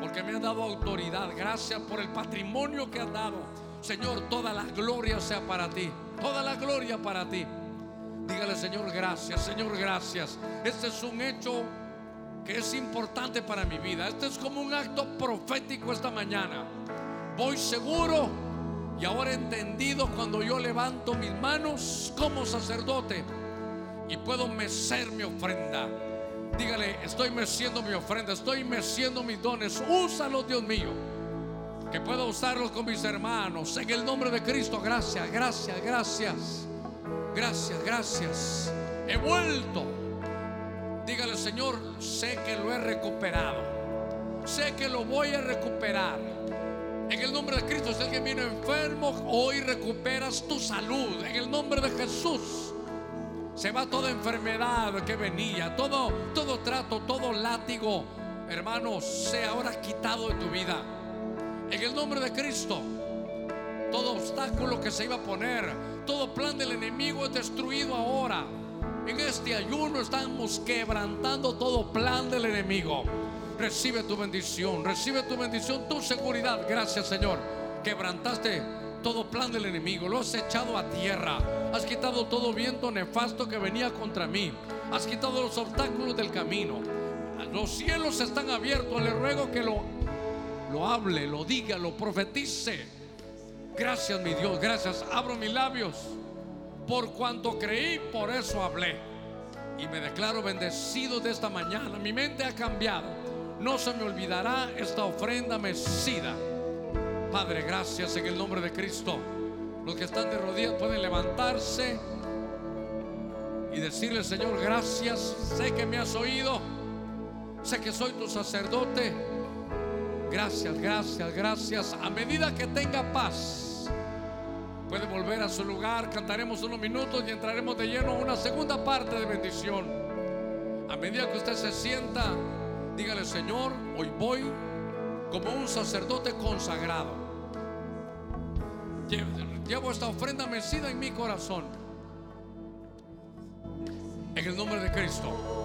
porque me ha dado autoridad. Gracias por el patrimonio que has dado. Señor, toda la gloria sea para ti. Toda la gloria para ti. Dígale Señor gracias, Señor gracias. Este es un hecho que es importante para mi vida. Este es como un acto profético esta mañana. Voy seguro y ahora he entendido cuando yo levanto mis manos como sacerdote y puedo mecer mi ofrenda. Dígale, estoy meciendo mi ofrenda, estoy meciendo mis dones. Úsalos, Dios mío. Que puedo usarlos con mis hermanos. En el nombre de Cristo, gracias, gracias, gracias. Gracias, gracias. He vuelto. Dígale, Señor, sé que lo he recuperado. Sé que lo voy a recuperar. En el nombre de Cristo, si alguien viene enfermo, hoy recuperas tu salud. En el nombre de Jesús. Se va toda enfermedad que venía, todo, todo trato, todo látigo, hermanos, sea ahora quitado de tu vida. En el nombre de Cristo, todo obstáculo que se iba a poner, todo plan del enemigo es destruido ahora. En este ayuno estamos quebrantando todo plan del enemigo. Recibe tu bendición, recibe tu bendición, tu seguridad. Gracias Señor. Quebrantaste todo plan del enemigo, lo has echado a tierra. Has quitado todo viento nefasto que venía contra mí. Has quitado los obstáculos del camino. Los cielos están abiertos. Le ruego que lo, lo hable, lo diga, lo profetice. Gracias, mi Dios. Gracias. Abro mis labios. Por cuanto creí, por eso hablé. Y me declaro bendecido de esta mañana. Mi mente ha cambiado. No se me olvidará esta ofrenda mecida. Padre, gracias en el nombre de Cristo. Los que están de rodillas pueden levantarse y decirle, Señor, gracias. Sé que me has oído. Sé que soy tu sacerdote. Gracias, gracias, gracias. A medida que tenga paz, puede volver a su lugar. Cantaremos unos minutos y entraremos de lleno a una segunda parte de bendición. A medida que usted se sienta, dígale, Señor, hoy voy como un sacerdote consagrado. Llevo esta ofrenda mecida en mi corazón. En el nombre de Cristo.